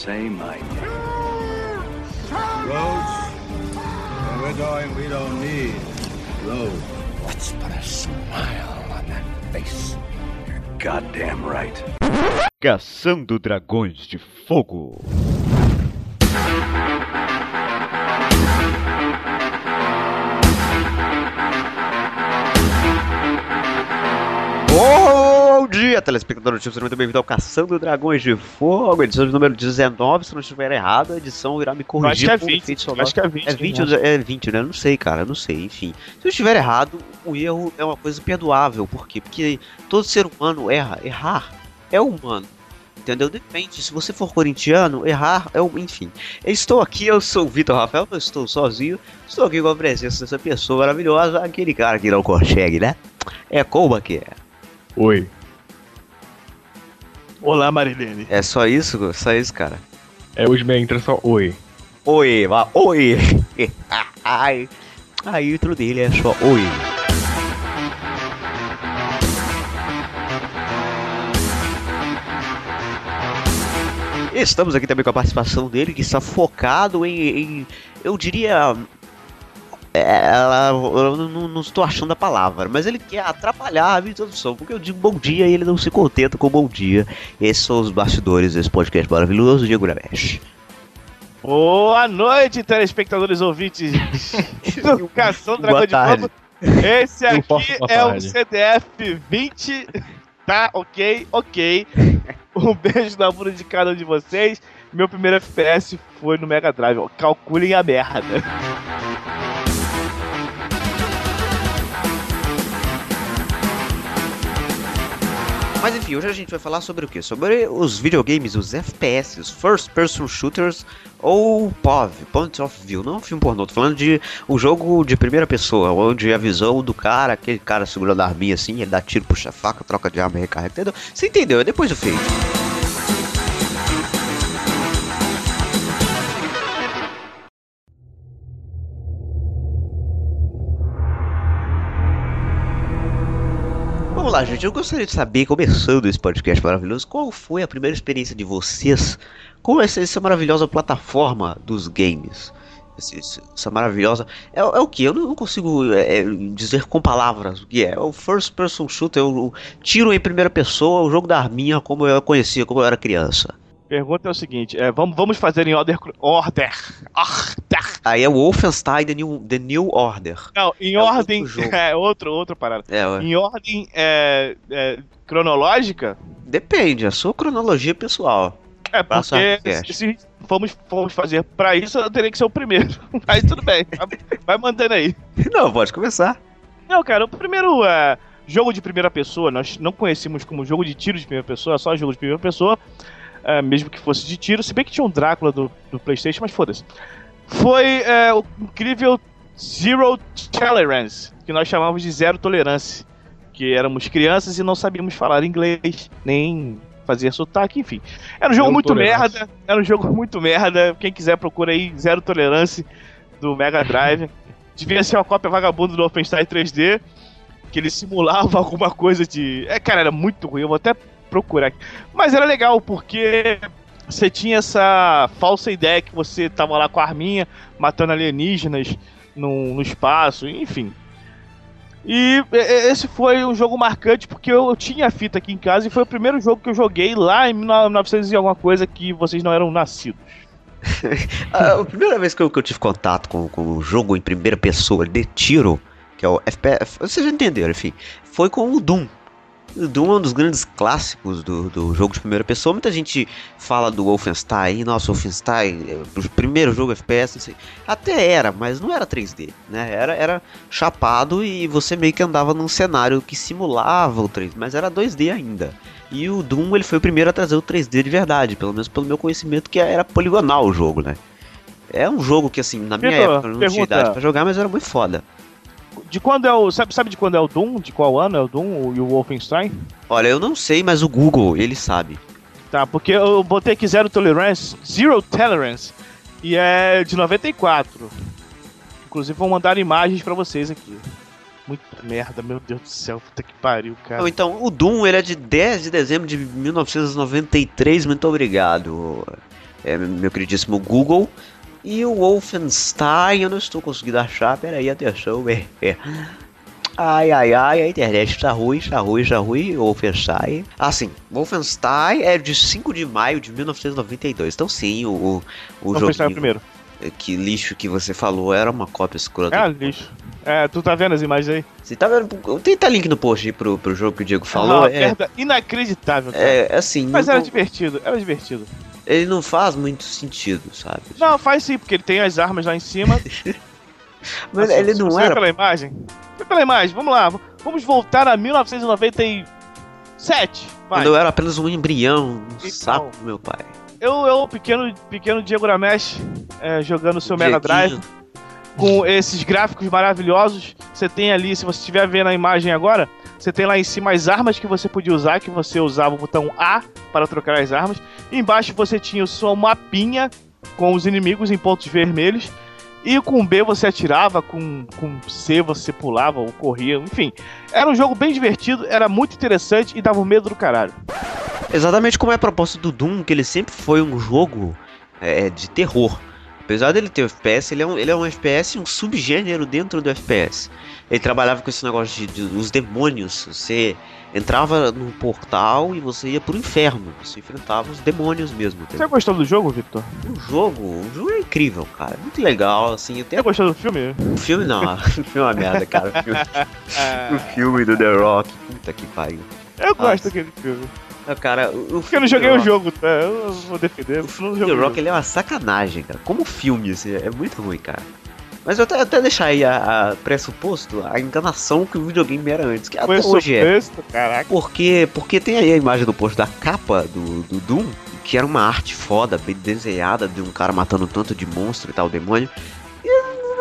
say my name. Roads, where we're going, we don't need roads. Let's put a smile on that face. You're goddamn right. Caçando Dragões de Fogo. Bom dia, telespectador do Seja muito bem-vindo ao Caçando Dragões de Fogo, edição de número 19, se não estiver errado, a edição irá me corrigir. acho que é por 20, efeito sonoro. acho que é 20, É 20, né? é 20, né? Eu não sei, cara, eu não sei, enfim. Se eu estiver errado, o erro é uma coisa perdoável, por quê? Porque todo ser humano erra, errar é humano. Entendeu? Depende, se você for corintiano, errar é o. Enfim. Eu estou aqui, eu sou o Vitor Rafael, eu estou sozinho. Estou aqui com a presença dessa pessoa maravilhosa, aquele cara que não consegue, né? É como que é? Oi. Olá, Marilene. É só isso? Só isso, cara? É, hoje minha entra só oi. Oi, vá, oi! Ai, a intro dele é só oi. Estamos aqui também com a participação dele, que está focado em, em- eu diria, é, eu não, não estou achando a palavra, mas ele quer atrapalhar a minha introdução, porque eu digo bom dia e ele não se contenta com bom dia. Esses são os bastidores desse podcast maravilhoso, Diego Gramesh. Boa noite, telespectadores ouvintes do Cação Dragão de. Fogo. Esse posso aqui é o. CDF 20. Tá, ok, ok. Um beijo na bunda de cada um de vocês. Meu primeiro FPS foi no Mega Drive. ó. Calculem a merda. Mas enfim, hoje a gente vai falar sobre o que? Sobre os videogames, os FPS, os First Person Shooters ou POV, Point of View. Não é um filme pornô, tô falando de um jogo de primeira pessoa, onde a visão do cara, aquele cara segurando a arminha assim, ele dá tiro, puxa faca, troca de arma recarrega, entendeu? Você entendeu? É depois do feito. Lá, gente. Eu gostaria de saber, começando esse podcast maravilhoso, qual foi a primeira experiência de vocês com essa, essa maravilhosa plataforma dos games? Esse- Essa maravilhosa. É, é o que? Eu não consigo é, é, dizer com palavras o que é. É o first person shooter, o tiro em primeira pessoa, o jogo da arminha, como eu conhecia, como eu era criança. Pergunta é o seguinte: é, vamos, vamos fazer em order. Order. Order. Aí é o Wolfenstein The New, The New Order. Não, em É outro ordem. jogo. É outro, outra parada. É. Em ordem é, é, cronológica, depende, é a sua cronologia pessoal. É, porque se formos, formos fazer pra isso, eu teria que ser o primeiro. Aí tudo bem, vai- vai mantendo aí. Não, pode começar. Não, cara, o primeiro é, jogo de primeira pessoa, nós não conhecíamos como jogo de tiro de primeira pessoa, só jogo de primeira pessoa, é, mesmo que fosse de tiro, se bem que tinha um Drácula do, do Playstation, mas foda-se. Foi é, o incrível Zero Tolerance, que nós chamávamos de Zero Tolerância, que éramos crianças e não sabíamos falar inglês, nem fazer sotaque, enfim. Era um jogo Zero muito tolerância. merda, era um jogo muito merda, quem quiser procura aí Zero Tolerância do Mega Drive. Devia ser uma cópia vagabunda do Wolfenstein 3D, que ele simulava alguma coisa de. É, cara, era muito ruim, eu vou até procurar. Mas era legal, porque você tinha essa falsa ideia que você tava lá com a arminha, matando alienígenas no, no espaço, enfim. E esse foi um jogo marcante porque eu tinha a fita aqui em casa e foi o primeiro jogo que eu joguei lá em 1900 e alguma coisa que vocês não eram nascidos. A primeira vez que eu, que eu tive contato com, com um jogo em primeira pessoa de tiro, que é o FPS, vocês já entenderam, enfim, foi com o Doom. É um dos grandes clássicos do, do jogo de primeira pessoa. Muita gente fala do Wolfenstein, nossa, Wolfenstein, é o primeiro jogo FPS, não sei. Até era, mas não era 3D, né? Era, era chapado e você meio que andava num cenário que simulava o 3D, mas era 2D ainda. E o Doom ele foi o primeiro a trazer o 3D de verdade, pelo menos pelo meu conhecimento, que era poligonal o jogo, né? É um jogo que, assim, na minha Vitor, época eu não tinha pergunta. idade pra jogar, mas era muito foda. De quando é o. Sabe, sabe de quando é o Doom? De qual ano é o Doom e o Wolfenstein? Olha, eu não sei, mas o Google, ele sabe. Tá, porque eu botei aqui Zero Tolerance, Zero Tolerance, e é de 94. Inclusive vou mandar imagens pra vocês aqui. Muita merda, meu Deus do céu, puta que pariu, cara. Então, o Doom, ele é de 10 de dezembro de 1993, muito obrigado. é, meu queridíssimo Google. E o Wolfenstein, eu não estou conseguindo achar. Peraí, atenção. É, é. Ai, ai, ai, a internet está ruim, está ruim, está ruim. Wolfenstein. Ah, sim. Wolfenstein é de 5 de maio de 1992. Então, sim, o, o, o Wolfenstein é o primeiro. que lixo que você falou era uma cópia escrota. É, lixo. É, tu tá vendo as imagens aí? Você tá vendo? Tenta link no post aí pro, pro jogo que o Diego falou. Ah, é, merda inacreditável, cara. é assim, Mas não- era divertido, era divertido. Ele não faz muito sentido, sabe? Não, faz sim, porque ele tem as armas lá em cima. Mas Assim, ele não era. pela imagem. Vê pela imagem, vamos lá. Vamos voltar a 1997. Vai. Quando eu era apenas um embrião, um Então. sapo, meu pai. Eu, eu, pequeno, pequeno Diego Ramesh, é, jogando o seu Mega Drive. Com esses gráficos maravilhosos. Você tem ali, se você estiver vendo a imagem agora, você tem lá em cima as armas que você podia usar, que você usava o botão A para trocar as armas. E embaixo você tinha o seu mapinha com os inimigos em pontos vermelhos. E com B você atirava, com, com C você pulava ou corria, enfim. Era um jogo bem divertido, era muito interessante e dava um medo do caralho. Exatamente como é a proposta do Doom, que ele sempre foi um jogo é, de terror. Apesar dele ter FPS, ele é, um, ele é um FPS, um subgênero dentro do FPS. Ele trabalhava com esse negócio de, de- os demônios. Você entrava num portal e você ia pro inferno. Você enfrentava os demônios mesmo. Você gostou do jogo, Victor? O jogo, o jogo é incrível, cara. Muito legal, assim. Até Você gostou do filme? o filme não, o filme é uma merda, cara. O filme, o filme do The Rock, puta que pariu. Eu gosto daquele filme. Não, Cara, o, eu não joguei o Rock- jogo, tá? Eu vou defender. O filme do Rock ele é uma sacanagem, cara. Como filme, assim, é muito ruim, cara. Mas eu até, até deixar aí a, a pressuposto a enganação que o videogame era antes, que até hoje é. caraca. Porque, porque tem aí a imagem do post da capa do, do Doom, que era uma arte foda, bem desenhada, de um cara matando um tanto de monstro e tal, demônio.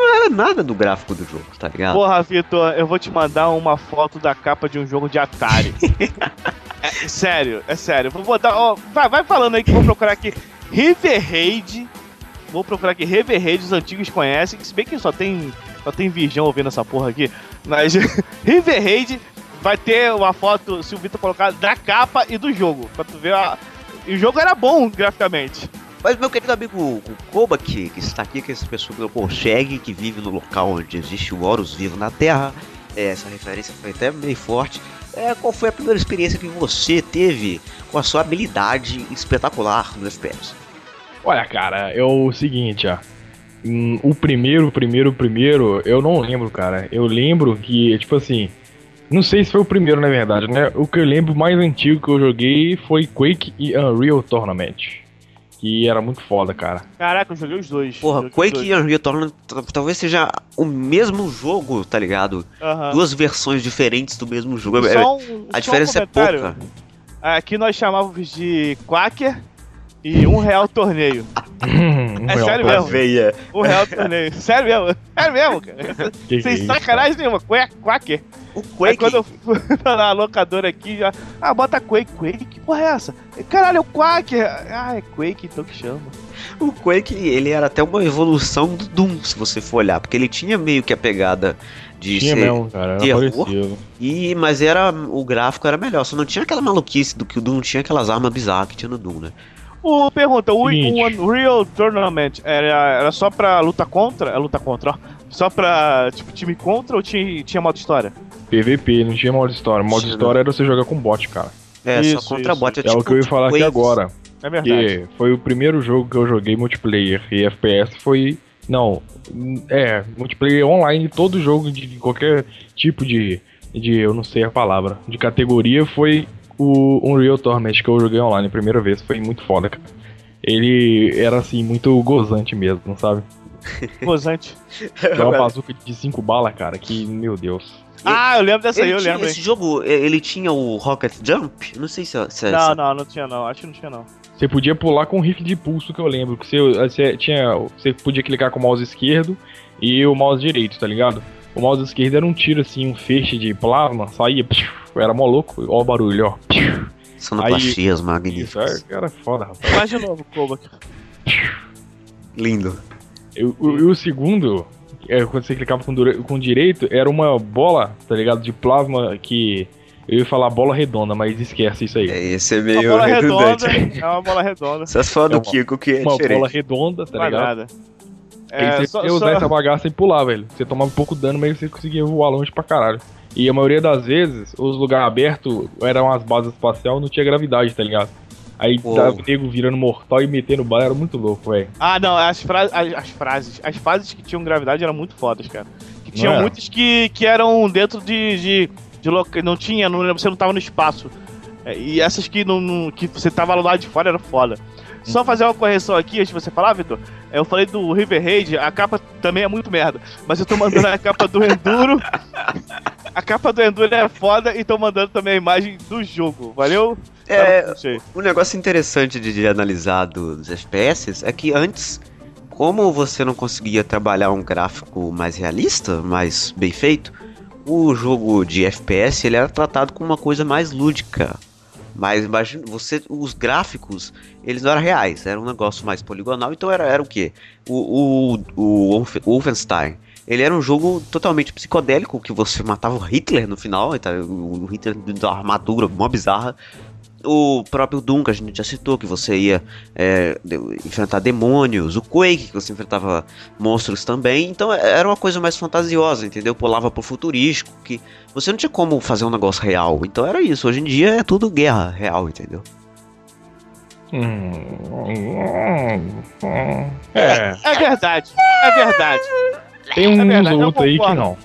Não era nada do gráfico do jogo, tá ligado? Porra, Vitor, eu vou te mandar uma foto da capa de um jogo de Atari. é, sério, é sério. Vou botar. Ó, vai, vai falando aí que eu vou procurar aqui. River Raid. Vou procurar aqui River Raid, os antigos conhecem. Se bem que só tem, só tem virgão ouvindo essa porra aqui. Mas River Raid vai ter uma foto, se o Vitor colocar, da capa e do jogo. Pra tu ver a. E o jogo era bom graficamente. Mas meu querido amigo Koba, que, está aqui, que é essa pessoa que não consegue, que vive no local onde existe o Horus vivo na Terra, é, essa referência foi até meio forte. É, qual foi a primeira experiência que você teve com a sua habilidade espetacular no FPS? Olha, cara, é o seguinte, ó. O primeiro, primeiro, primeiro, eu não lembro, cara. Eu lembro que, tipo assim. Não sei se foi o primeiro, na verdade, né? O que eu lembro mais antigo que eu joguei foi Quake e Unreal Tournament. Que era muito foda, cara. Caraca, eu joguei os dois. Porra, Quake dois. e Unreal Tournament talvez seja o mesmo jogo, tá ligado? Duas versões diferentes do mesmo jogo. É- Só um- a só diferença um é pouca. Aqui nós chamávamos de Quacker e um real torneio. É real sério mesmo? Veia. Um real torneio. Sério mesmo? Sério mesmo, cara? Que que Sem é isso, sacanagem nenhuma. Quack- Quacker. O Aí Quake. quando eu fui na locadora aqui, já. Ah, bota Quake. Quake? Que porra é essa? Caralho, é o Quacker. Ah, é Quake então que chama. O Quake, ele era até uma evolução do Doom, se você for olhar, porque ele tinha meio que a pegada de Tinha ser mesmo, cara. Terror. E, mas era o gráfico era melhor, só não tinha aquela maluquice do que o Doom não tinha aquelas armas bizarras que tinha no Doom, né? O, pergunta, o, Seguinte. o Unreal Tournament era, era só pra luta contra? É luta contra, ó. Só pra, tipo, time contra ou tinha, tinha modo história? PVP, não tinha modo história. Modo história era você jogar com bot, cara. É, Isso, só contra isso, bot. É o que eu ia falar aqui Waves. agora. É verdade. Que foi o primeiro jogo que eu joguei multiplayer e FPS foi. Não, é, multiplayer online, todo jogo de qualquer tipo de. de eu não sei a palavra, de categoria foi o Unreal Tournament que eu joguei online a primeira vez, foi muito foda, cara. Ele era assim, muito gozante mesmo, sabe? Gozante. É uma bazuca de 5 balas, cara, que, meu Deus. Ah, eu lembro dessa aí, Ele eu tinha- lembro. hein. esse jogo, e- ele tinha o Rocket Jump? Não sei se, se Não, se- não, não tinha não. Acho que não tinha não. Você podia pular com rifle de pulso, que eu lembro. Que você, você tinha. Você podia clicar com o mouse esquerdo e o mouse direito, tá ligado? O mouse esquerdo era um tiro assim, um feixe de plasma, saía. psiu, Era mó louco, ó o barulho, ó. sonoplastias Isso, magníficas. é, era foda, rapaz. Faz de novo, Koba. Lindo. E o, segundo, é, quando você clicava com, com direito, era uma bola, tá ligado? De plasma que Eu ia falar bola redonda, mas esquece isso aí. É, esse é Uma meio bola redundante. redonda. É uma bola redonda. Só se for É do uma- Kiko que é Uma diferente. bola redonda, tá ligado? Quadrada. É, É, você só, ia usar só- essa bagaça e pular, velho. Você tomava um pouco de dano, mas você conseguia voar longe pra caralho. E a maioria das vezes, os lugares abertos eram as bases espaciais, não tinha gravidade, tá ligado? Aí Uou. dava o nego virando mortal e metendo bala, era muito louco, velho. Ah, não, as, fra as, as frases. As fases que tinham gravidade eram muito fodas, cara. Que tinham é? muitas que, que eram dentro de. de, de loca... Não tinha, não, você não tava no espaço. É, E essas que, não, não- que você tava lá de fora era foda. Só fazer uma correção aqui antes de você falar, Vitor. Eu falei do River Raid, a capa também é muito merda. Mas eu tô mandando a capa do Enduro. A capa do Enduro é foda e tô mandando também a imagem do jogo. Valeu? É, Tá. Um negócio interessante de, de analisar do- dos FPS é que antes, como você não conseguia trabalhar um gráfico mais realista, mais bem feito, o jogo de FPS ele era tratado como uma coisa mais lúdica. Mas imagina, você, os gráficos, eles não eram reais, era um negócio mais poligonal, então era, era o quê? O, o, o Wolf- Wolfenstein, ele era um jogo totalmente psicodélico, que você matava o Hitler no final, tá? o Hitler da armadura, mó bizarra, o próprio Doom, que a gente já citou, que você ia é, enfrentar demônios, o Quake, que você enfrentava monstros também, então é- era uma coisa mais fantasiosa, entendeu? Pulava pro futurístico, que você não tinha como fazer um negócio real, então era isso, hoje em dia é tudo guerra real, entendeu? Hum, hum. É, É verdade, é verdade. Tem uns É verdade, outros aí que não.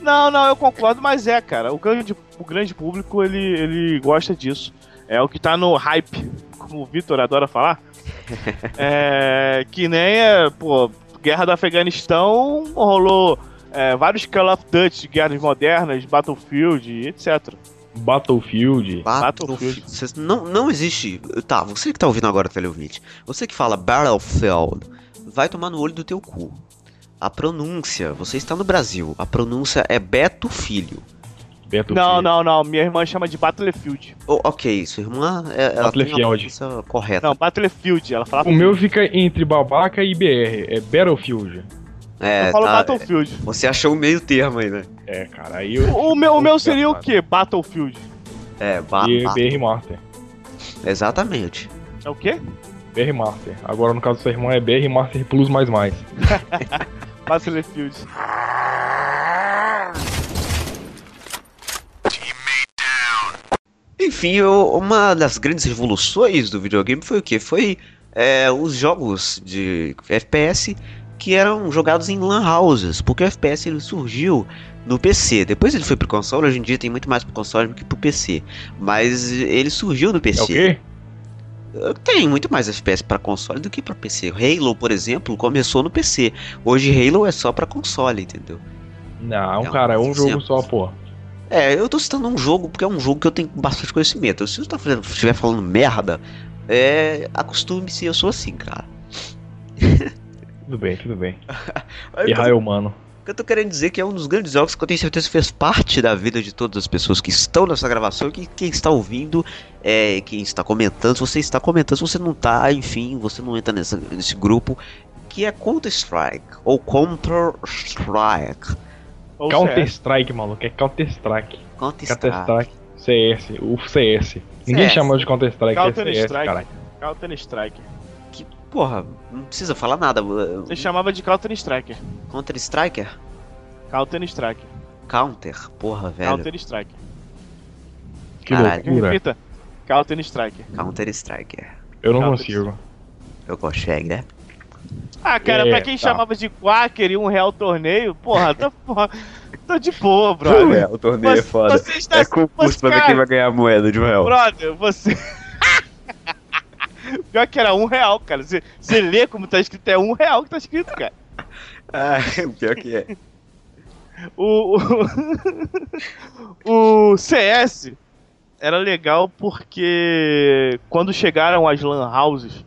Não, não, eu concordo, mas é, cara. O grande, o grande público, ele, ele gosta disso. É o que tá no hype, como o Vitor adora falar. é, que nem, é, pô, Guerra do Afeganistão rolou é, vários Call of Duty de guerras modernas, Battlefield, etc. Battlefield. Battlefield. Vocês- não, não existe. Tá, você que tá ouvindo agora teleouvinte, você que fala Battlefield, vai tomar no olho do teu cu. A pronúncia, você está no Brasil, a pronúncia é Beto Filho. Battlefield. Não, não, não. Minha irmã chama de Battlefield. Oh, ok, sua irmã é, ela tem a Battlefield. pronúncia correta. Não, Battlefield. Ela fala. O meu fica entre babaca e BR, é Battlefield. é, eu falo tá, Battlefield. Você achou o meio termo aí, né? É, cara, aí eu. O, meu, o meu seria o quê? Battlefield. É, ba E BR Master. exatamente. É o quê? BR Master. Agora no caso do seu irmão é BR Master Plus mais mais. Battlefield. Enfim, uma das grandes revoluções do videogame foi o que? Foi é, os jogos de FPS que eram jogados em lan houses, porque o FPS ele surgiu no PC. Depois ele foi pro console, hoje em dia tem muito mais pro console do que pro PC. Mas ele surgiu no PC. É o quê? Tem muito mais FPS para console do que para PC. Halo, por exemplo, começou no PC. Hoje Halo é só para console, entendeu? Não, É um cara, é um jogo exemplo. só, pô. É, eu tô citando um jogo porque é um jogo que eu tenho bastante conhecimento. Se você tá fazendo- estiver falando merda, é, acostume-se, eu sou assim, cara. Tudo bem, tudo bem. Errar é humano. Eu tô querendo dizer que é um dos grandes jogos que eu tenho certeza que fez parte da vida de todas as pessoas que estão nessa gravação e que quem está ouvindo, é, quem está comentando, se você está comentando, se você não tá, enfim, você não entra nessa, nesse grupo, que é Counter-Strike, ou Counter-Strike. Ou Counter CS. Strike, maluco, é Counter Strike. Counter Counter-Strike. Strike. CS, o CS. Ninguém CS. chamou de Counter Strike, é CS, Counter-Strike. caralho. Counter Strike. Que, porra, não precisa falar nada. Você chamava de Counter Striker. Counter-Striker? Counter Strike. Counter, porra, velho. Counter Strike. Que Caralho. loucura. Repita. Counter Strike. Counter-Striker. Eu não Counter consigo. Eu consegue, né? Ah, cara, É, pra quem tá. chamava de Quaker e um real torneio, porra, tá, porra, tô de boa, brother. o torneio Você- Você está. É concurso você- pra ver quem vai ganhar a moeda de um real. Brother, você. Pior que era um real, cara. Você, você lê como tá escrito, é um real que tá escrito, cara. Ah, pior que é. O, o, o CS era legal porque quando chegaram as lan houses,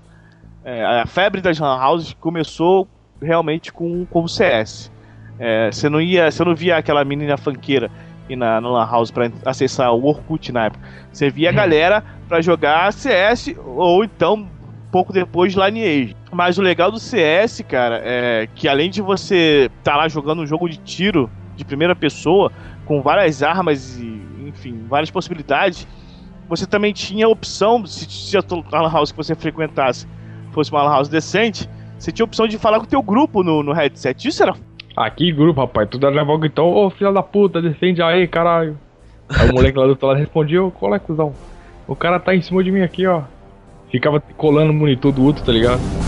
é, a febre das lan houses começou realmente com, com o CS. É, você não ia, você não via aquela menina fanqueira ir na, na lan house para acessar o Orkut na época. Você via a galera para jogar CS ou então pouco depois Lineage. Mas o legal do CS, cara, é que além de você estar lá jogando um jogo de tiro de primeira pessoa, com várias armas e, enfim, várias possibilidades, você também tinha a opção, se, se a lan house que você frequentasse fosse uma lan house decente, você tinha a opção de falar com o teu grupo no, no headset. Isso era Aqui, grupo, rapaz, tu dá voz então, ô filho da puta, defende aí, caralho. Aí o moleque lá do outro lado respondia, ô, qual é, cuzão? O cara tá em cima de mim aqui, ó. Ficava colando o monitor do outro, tá ligado?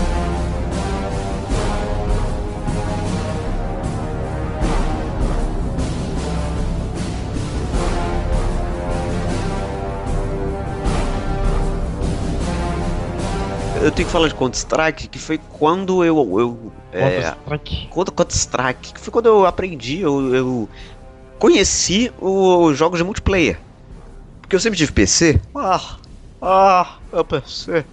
Eu tenho que falar de Counter-Strike, que foi quando eu. eu é, Counter-Strike. quando Counter-Strike, que foi quando eu aprendi, eu, eu conheci os jogos de multiplayer. Porque eu sempre tive PC. Ah, ah, meu PC.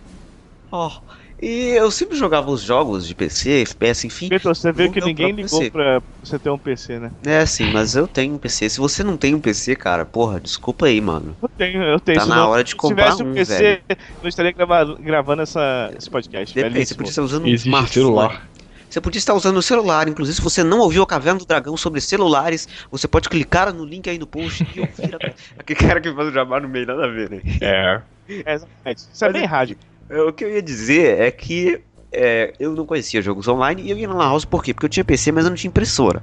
Ah. E eu sempre jogava os jogos de PC, FPS, enfim. Você viu no que ninguém ligou PC. pra você ter um PC, né? É, sim, mas eu tenho um PC. Se você não tem um PC, cara, porra, desculpa aí, mano. Eu tenho, eu tenho. Tá Se na não- hora de se comprar tivesse um um, PC, velho. não estaria gravando, gravando essa, esse podcast. Depende, você belíssimo. podia estar usando um Existe celular. Você podia estar usando o celular, inclusive se você não ouviu a Caverna do Dragão sobre celulares, você pode clicar no link aí no post e ouvir a... Aquele cara que faz o jabá no meio, nada a ver, né? É. É, exatamente. Isso é bem rádio. É, O que eu ia dizer é que é, eu não conhecia jogos online e eu ia na Lan House por quê? Porque eu tinha PC, mas eu não tinha impressora.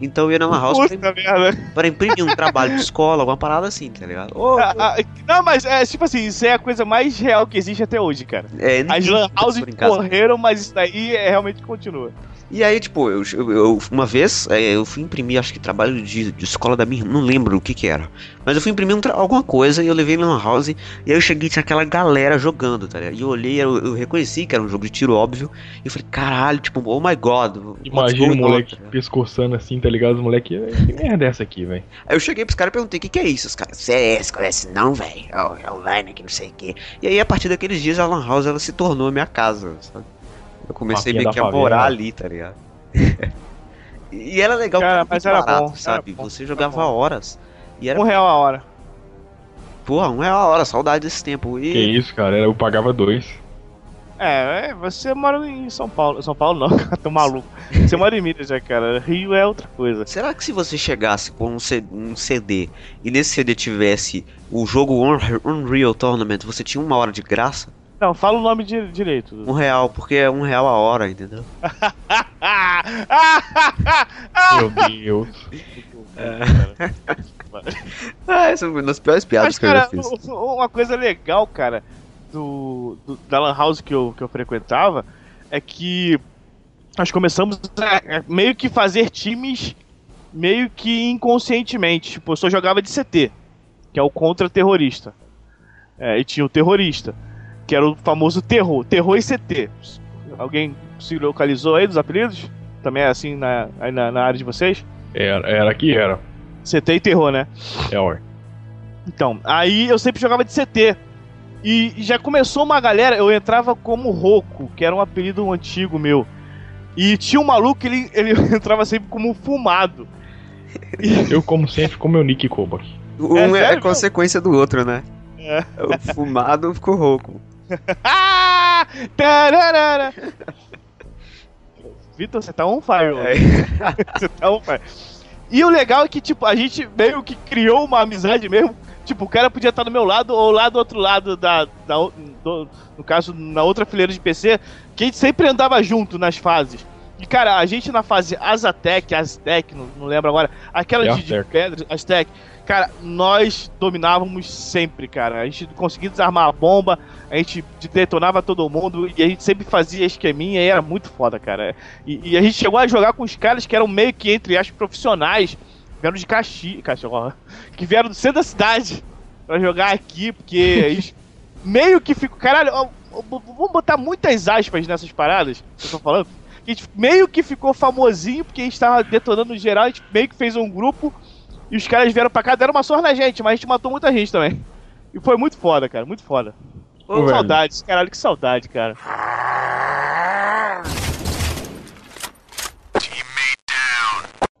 Então eu ia na Lan House pra, merda. pra imprimir um trabalho de escola, alguma parada assim, tá ligado? Ô, Ah, ah, Não, mas é tipo assim, isso é a coisa mais real que existe até hoje, cara. é, As lan houses correram, mas isso daí é, realmente continua. E aí, tipo, eu, eu- uma vez é, eu fui imprimir, acho que trabalho de, de escola da minha não lembro o que que era. Mas eu fui imprimir um alguma coisa e eu levei na Lan House. E aí eu cheguei e tinha aquela galera jogando, tá ligado? E eu olhei, eu, eu reconheci que era um jogo de tiro óbvio. E eu falei, caralho, tipo, oh my god. Imagina o on, moleque tá pescoçando assim, tá ligado? Os moleque, que merda é essa aqui, velho? Aí eu cheguei pros caras e perguntei, o que, que é isso? Os caras, CS, conhece não, velho? É online, que não sei o quê. E aí, a partir daqueles dias, a Lan House ela se tornou a minha casa, sabe? Eu comecei meio que a morar ali, tá ligado? e era legal Cara, porque mas era barato, bom, sabe? era bom, Você era jogava bom. horas. E era, Um real a hora. porra, um real a hora, saudade desse tempo. E Que isso, cara? Eu pagava dois. É, é, você mora em São Paulo. São Paulo não, cara, tô maluco. Você mora em Minas já, cara. Rio é outra coisa. Será que se você chegasse com um, C- um CD e nesse CD tivesse o jogo Unre- Unreal Tournament, você tinha uma hora de graça? Não, fala o nome di- direito. Um real, porque é um real a hora, entendeu? Meu Deus. Ah, essa foi uma das piores piadas Mas, que eu já cara, fiz. uma coisa legal, cara, do, do- da Lan House que eu, que eu frequentava é que nós começamos a, a meio que fazer times meio que inconscientemente. Tipo, eu só jogava de CT, que é o contra-terrorista. É, e tinha o terrorista, que era o famoso terror. Terror e CT. Alguém se localizou aí dos apelidos? Também é assim na, aí na, na área de vocês? Era, era que era. CT e terror, né? É, ué. Então, aí eu sempre jogava de CT. E já começou uma galera, eu entrava como Roco, que era um apelido antigo meu. E tinha um maluco, ele, ele entrava sempre como Fumado. Eu, como sempre, com meu Nick Koba. Um É é, consequência do outro, né? É. O fumado ficou rouco. Vitor, você tá on fire, É. hoje. Você tá on fire. E o legal é que, tipo, a gente meio que criou uma amizade mesmo. Tipo, o cara podia estar do meu lado ou lá do outro lado da. da do- no caso, na outra fileira de PC, que a gente sempre andava junto nas fases. E, cara, a gente na fase Azatec, Aztec, não, não lembro agora, aquela de, de Aztec. pedra, Aztec, cara, nós dominávamos sempre, cara. A gente conseguia desarmar a bomba, a gente detonava todo mundo e a gente sempre fazia esqueminha e era muito foda, cara. E, e a gente chegou a jogar com os caras que eram meio que, entre aspas, profissionais, vieram de Caxias, ó, que vieram do centro da cidade pra jogar aqui, porque meio que ficam. Caralho, ó, ó, vamos botar muitas aspas nessas paradas que eu tô falando. A gente meio que ficou famosinho porque a gente tava detonando geral, a gente meio que fez um grupo e os caras vieram pra cá, deram uma sorte na gente, mas a gente matou muita gente também. E foi muito foda, cara, muito foda. Ô, saudades, caralho, que saudade, cara.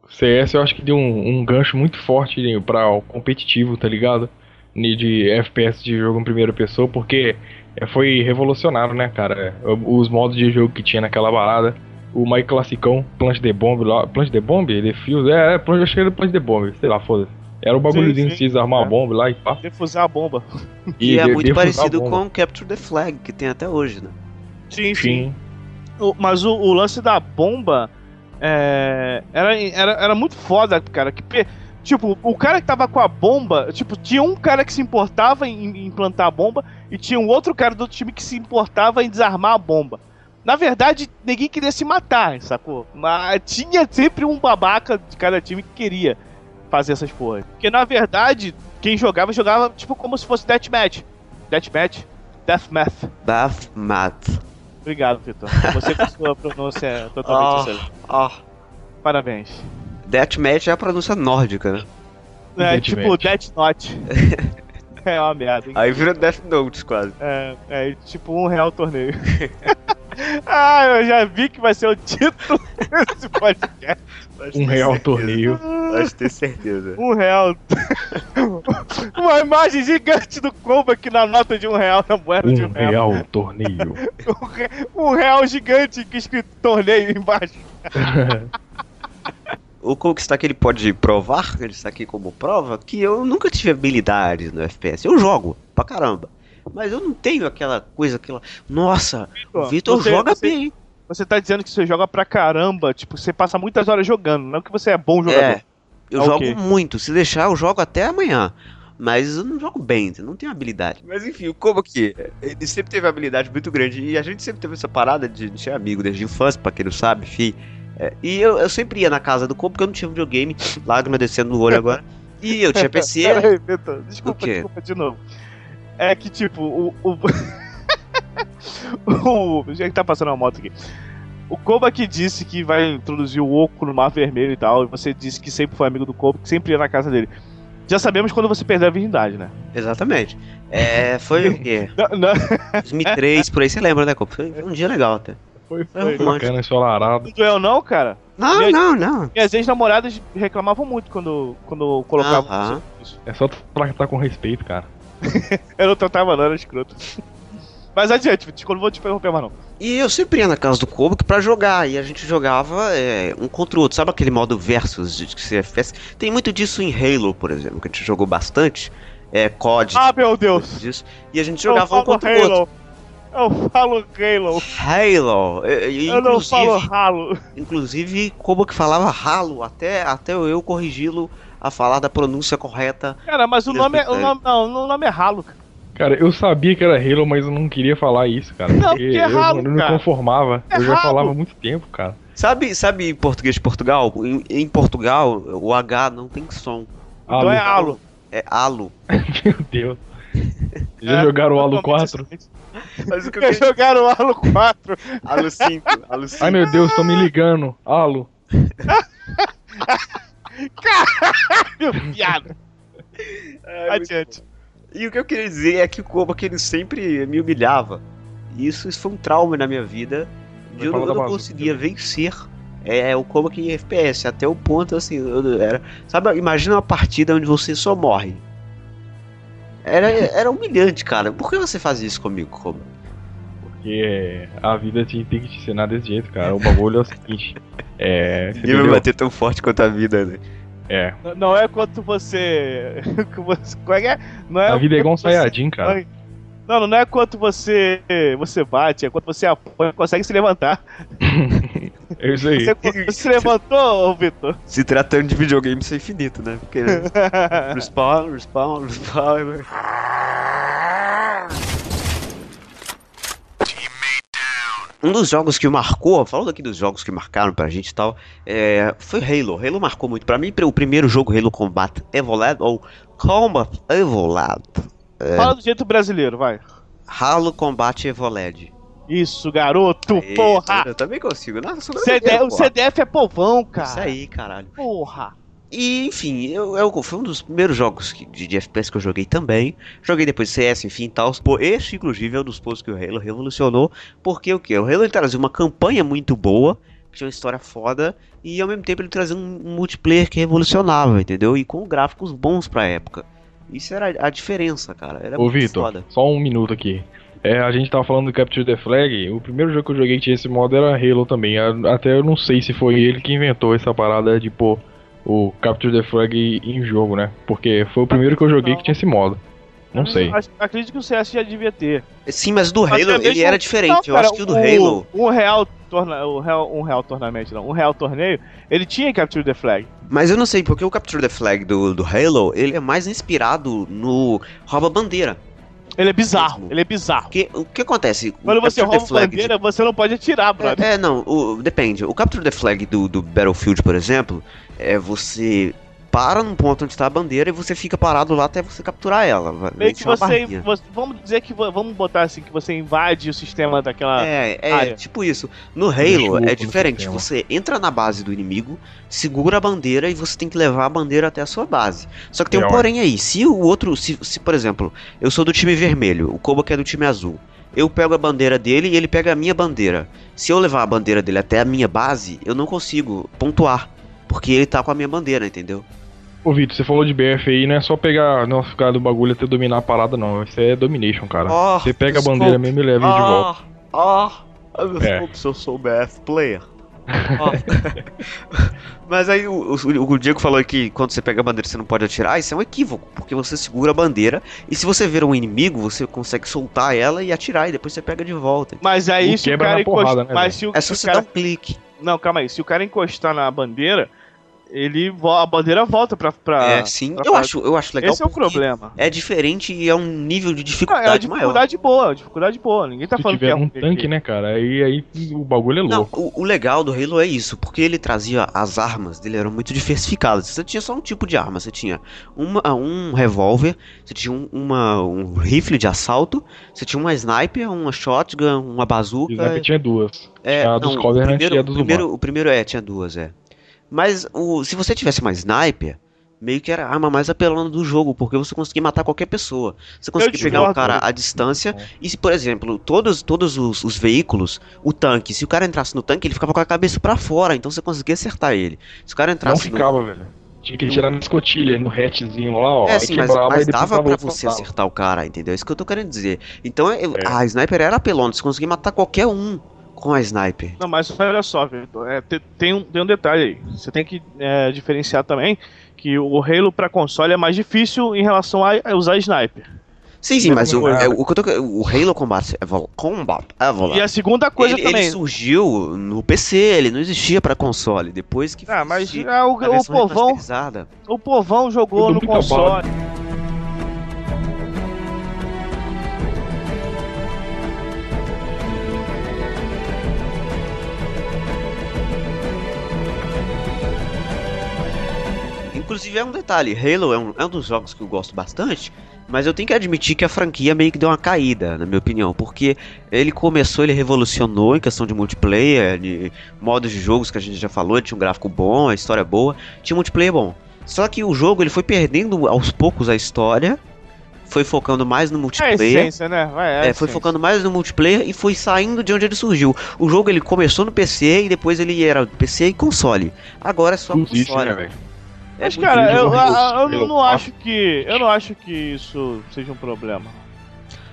CS eu acho que deu um, um gancho muito forte né, pra o competitivo, tá ligado? De FPS de jogo em primeira pessoa, porque é, foi revolucionário, né, cara? Os modos de jogo que tinha naquela balada. O mais classicão, Plant de Bomb lá. Plant de Bomb? Defuse? É, é, eu achei que era Plant de Bomb, sei lá, foda-se. Era o bagulhozinho Sim, de desarmar É. a bomba lá e pá. Defusar a bomba. E é de- muito parecido com Capture the Flag, que tem até hoje, né? Sim, Sim. O- Mas o, o lance da bomba é, era, era, era muito foda, cara. Que, tipo, o cara que tava com a bomba, tipo, tinha um cara que se importava em, em implantar a bomba e tinha um outro cara do outro time que se importava em desarmar a bomba. Na verdade, ninguém queria se matar, sacou? Mas tinha sempre um babaca de cada time que queria fazer essas porras. Porque na verdade, quem jogava, jogava tipo como se fosse deathmatch. Deathmatch? Deathmatch. Bathmat. Obrigado, Vitor. Você com sua pronúncia é totalmente excelente. Ó, Parabéns. Deathmatch é a pronúncia nórdica, né? É Deathmatch. tipo Death Note. é uma merda. hein? Aí vira Death Notes quase. É, é tipo um real torneio. ah, eu já vi que vai ser o título desse podcast. Um real torneio. Pode ter certeza. Um real. Uma imagem gigante do Combo aqui na nota de um real, na moeda de um Um real. real torneio. Um, re- um real gigante que escrito torneio embaixo. O Conquistar que ele pode provar, ele está aqui como prova, que eu nunca tive habilidades no FPS. Eu jogo pra caramba. Mas eu não tenho aquela coisa, aquela. Nossa, o Vitor Você- joga você- bem. Você tá dizendo que você joga pra caramba, tipo, você passa muitas horas jogando, não que você é bom jogador. É, eu Ah, jogo ok. muito. Se deixar, eu jogo até amanhã. Mas eu não jogo bem, não tenho habilidade. Mas enfim, o Kobo aqui, ele sempre teve habilidade muito grande. E a gente sempre teve essa parada de ser amigo desde a infância, pra quem não sabe, enfim. É, e eu, eu sempre ia na casa do Kobo porque eu não tinha videogame, lá agradecendo no olho agora. E eu tinha PC. Peraí, Vitor, desculpa, desculpa de novo. É que, tipo, o. O, o já que tá passando uma moto aqui. O Koba que disse que vai introduzir o Oco no Mar Vermelho e tal, e você disse que sempre foi amigo do Koba, que sempre ia na casa dele. Já sabemos quando você perdeu a virgindade, né? Exatamente. É, foi o quê? Não, não, 2003, por aí, você lembra, né, Kobo? Foi um dia legal até. foi, Foi foi. romântico. Bacana, ensolarado. Não doeu, não, cara? Não, E- não, não. Minhas ex-namoradas reclamavam muito quando, quando colocavam Aham. isso. É só tratar com respeito, cara. Eu não tratava, não, era escroto. Mas adiante, Vitor, não vou te interromper mais, não. E eu sempre ia na casa do Kobo pra jogar, e a gente jogava é, um contra o outro. Sabe aquele modo versus de CFS? Tem muito disso em Halo, por exemplo, que a gente jogou bastante. É, COD, Ah, meu Deus! disso. E a gente jogava eu um contra o outro. Halo. Eu falo Halo. Halo. E- e- Eu não falo Halo. inclusive, Kobo que falava ralo, até, até eu corrigi-lo a falar da pronúncia correta. Cara, mas o nome, é, o nome, não, o nome é Halo. cara. Cara, eu sabia que era Halo, mas eu não queria falar isso, cara. Não, porque porque é eu, ralo, eu não me conformava. É eu já ralo. falava há muito tempo, cara. Sabe, sabe em português de Portugal? Em, em Portugal, o H não tem som. Então é Halo. É halo. Meu Deus. Já É, jogaram o Halo totalmente 4? diferente. Mas o que Já jogaram o Halo 4. Halo 5, Halo 5. Ai meu Deus, estão me ligando. Halo. Meu piada. Adiante. E o que eu queria dizer é que o Koba que ele sempre me humilhava. E isso, isso foi um trauma na minha vida. De eu, eu não conseguia vencer é, o Koba que em FPS. Até o ponto assim, eu, era. Sabe, imagina uma partida onde você só morre. Era, era humilhante, cara. Por que você faz isso comigo, Koba? Porque a vida te- tem que te ensinar desse jeito, cara. O bagulho é o seguinte. É. Ninguém vai bater tão forte quanto a vida, né? É. Não- Não é quanto você. que você- Como é que é? Não é A vida é igual um Saiyajin, cara. Não, não é quanto você você bate, é quanto você apoia, consegue se levantar. É isso aí. Você, você se levantou, Vitor? Se tratando de videogame, isso é infinito, né? Porque. respawn, respawn, respawn. Um dos jogos que marcou, falando aqui dos jogos que marcaram pra gente e tal, é, foi Halo. Halo marcou muito. Pra mim, o primeiro jogo Halo Combat Evolved, ou Combat Evolved. Fala do jeito brasileiro, vai. Halo Combat Evolved. Isso, garoto, Aí, porra! Eu também consigo. Nossa, sou CD, o. CDF é povão, cara. Isso aí, caralho. Porra. E, enfim, eu, eu- foi um dos primeiros jogos que- de, de FPS que eu joguei também. Joguei depois CS, enfim e tal. Pô, esse, inclusive, é um dos pontos que o Halo revolucionou. Porque o que? O Halo ele trazia uma campanha muito boa, que tinha uma história foda, e ao mesmo tempo ele trazia um, um multiplayer que revolucionava, entendeu? E com gráficos bons pra época. Isso era a diferença, cara. Era Ô Vitor, foda. só um minuto aqui. É, a gente tava falando do Capture the Flag. O primeiro jogo que eu joguei que tinha esse modo era Halo também. Até eu não sei se foi ele que inventou essa parada de pôr o Capture the Flag em jogo, né? Porque foi o primeiro que eu joguei que tinha esse modo. Não sei. Acho- Acredito que o CS já devia ter. Sim, mas do Mas Halo mesmo- ele era diferente. Não, eu cara, acho que o do Halo. Um real, torna, o real, um real tornamento, não. Um real torneio, ele tinha Capture the Flag. Mas eu não sei, porque o Capture the Flag do, do Halo, ele é mais inspirado no rouba bandeira. Ele é bizarro, ele é bizarro. Porque o que acontece? Quando você rouba de- bandeira, você não pode atirar, brother. É, é, não, o- depende. O Capture the Flag do, do Battlefield, por exemplo, é você para num ponto onde está a bandeira e você fica parado lá até você capturar ela. Meio que chama você, você- Vamos dizer que. Vamos botar assim, que você invade o sistema daquela. É, é, área. tipo isso. No Halo é diferente. Você entra na base do inimigo, segura a bandeira e você tem que levar a bandeira até a sua base. Só que tem um É, porém aí. Se o outro, se, se por exemplo, eu sou do time vermelho, o Koba que é do time azul. Eu pego a bandeira dele e ele pega a minha bandeira. Se eu levar a bandeira dele até a minha base, eu não consigo pontuar. Porque ele tá com a minha bandeira, entendeu? Ô, Vitor, você falou de BF aí, não é só pegar, não ficar do bagulho até dominar a parada, não. Isso é domination, cara. Oh, você pega a bandeira mesmo e leva de volta. Ah, ah, É. desculpe se eu sou BF player. Ah. Mas aí o, o, o Diego falou que quando você pega a bandeira você não pode atirar, isso é um equívoco, porque você segura a bandeira e se você ver um inimigo, você consegue soltar ela e atirar e depois você pega de volta. Mas aí O se o quebra cara na porrada, encostar. né, mas se o, É se só o você cara. dar um clique. Não, calma aí. Se o cara encostar na bandeira, ele a bandeira volta pra. pra é, sim. pra Eu fase. acho, eu acho legal. Esse é o problema. É diferente e é um nível de Não, é dificuldade, uma maior. dificuldade boa, é uma dificuldade boa. Ninguém tá Se falando que tiver é um tanque, né, cara, aí, aí o bagulho é Não, louco. o, o legal do Halo é isso, porque ele trazia as armas dele eram muito diversificadas. Você tinha só um tipo de arma, você tinha uma, um revólver, você tinha um, uma, um rifle de assalto, você tinha uma sniper, uma shotgun, uma O bazuca. Sniper tinha duas. É, a dos não, Covenant primeiro, e a dos o primeiro, o primeiro é, tinha duas, é. Mas o, se você tivesse uma sniper, meio que era a arma mais apelando do jogo, porque você conseguia matar qualquer pessoa. Você conseguia pegar o cara à distância e se, por exemplo, todos, todos os, os veículos, o tanque, se o cara entrasse no tanque, ele ficava com a cabeça pra fora, então você conseguia acertar ele. Se o cara Não entrasse no... ficava, velho. Tinha que tirar na escotilha, no hatchzinho lá, ó. É, sim, mas, mas dava pra você acertar o cara, entendeu? É isso que eu tô querendo dizer. Então é- a sniper era apelona, você conseguia matar qualquer um com a sniper. Não, mas olha só, Vitor, é, te- tem, um, tem um detalhe aí. Você tem que é, diferenciar também que o Halo pra console é mais difícil em relação a, a usar sniper. Sim, sim, mas o, é, o, que eu tô, o Halo Combat Evol, Combat Evolve, E a segunda coisa ele, também. ele surgiu no PC, ele não existia pra console. Depois que Ah, mas é, o, o povão, o povão jogou no console. Inclusive é um detalhe, Halo é um, é um dos jogos que eu gosto bastante, mas eu tenho que admitir que a franquia meio que deu uma caída, na minha opinião, porque ele começou, ele revolucionou em questão de multiplayer, de modos de jogos que a gente já falou, tinha um gráfico bom, a história boa, tinha um multiplayer bom. Só que o jogo ele foi perdendo aos poucos a história, foi focando mais no É a multiplayer. essência, né? Vai, É, a foi essência. focando mais no multiplayer e foi saindo de onde ele surgiu. O jogo ele começou no PC e depois ele era PC e console. Agora é só Tudo isso, console. né, É Mas, cara, eu, eu- eu não 4. acho que. Eu não acho que isso seja um problema.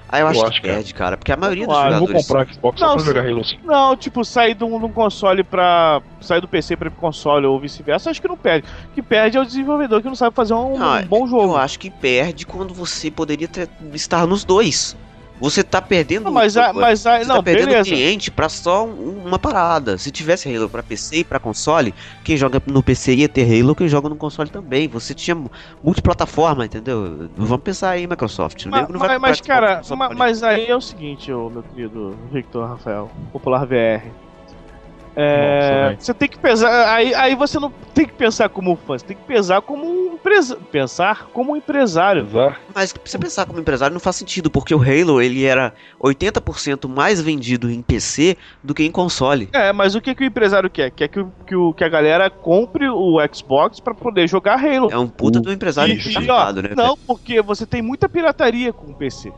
Ah, eu acho Eu que acho, cara. perde, cara, porque a maioria Eu dos não Eu vou jogadores. comprar Xbox só Não, pra se- jogar Halo 5. Não, tipo, sair de um, de um console pra. sair do PC pra ir pro console ou vice-versa, acho que não perde. O que perde é o desenvolvedor que não sabe fazer um, Não, um bom Eu jogo. acho que perde quando você poderia ter- estar nos dois. Você tá perdendo. Não, mas, a, você mas a, tá não, perdendo beleza. cliente pra só um- uma parada. Se tivesse Halo pra PC e pra console, quem joga no PC ia ter Halo, quem joga no console também. Você tinha multiplataforma, entendeu? Vamos pensar aí, Microsoft. Mas, não vai mas, mas, cara, só ma- pra- mas aí é o seguinte, ô, meu querido Victor Rafael, popular VR. É, Nossa, você tem que pensar. Aí, aí você não tem que pensar como fã, você tem que pensar como um empresa, pensar como um empresário. Mas pra você pensar como empresário não faz sentido, porque o Halo ele era 80% mais vendido em PC do que em console. É, mas o que, que o empresário quer? Quer que, o, que, o, que a galera compre o Xbox pra poder jogar Halo. É um puta do empresário Isso. retardado, né? Não, porque você tem muita pirataria com o PC.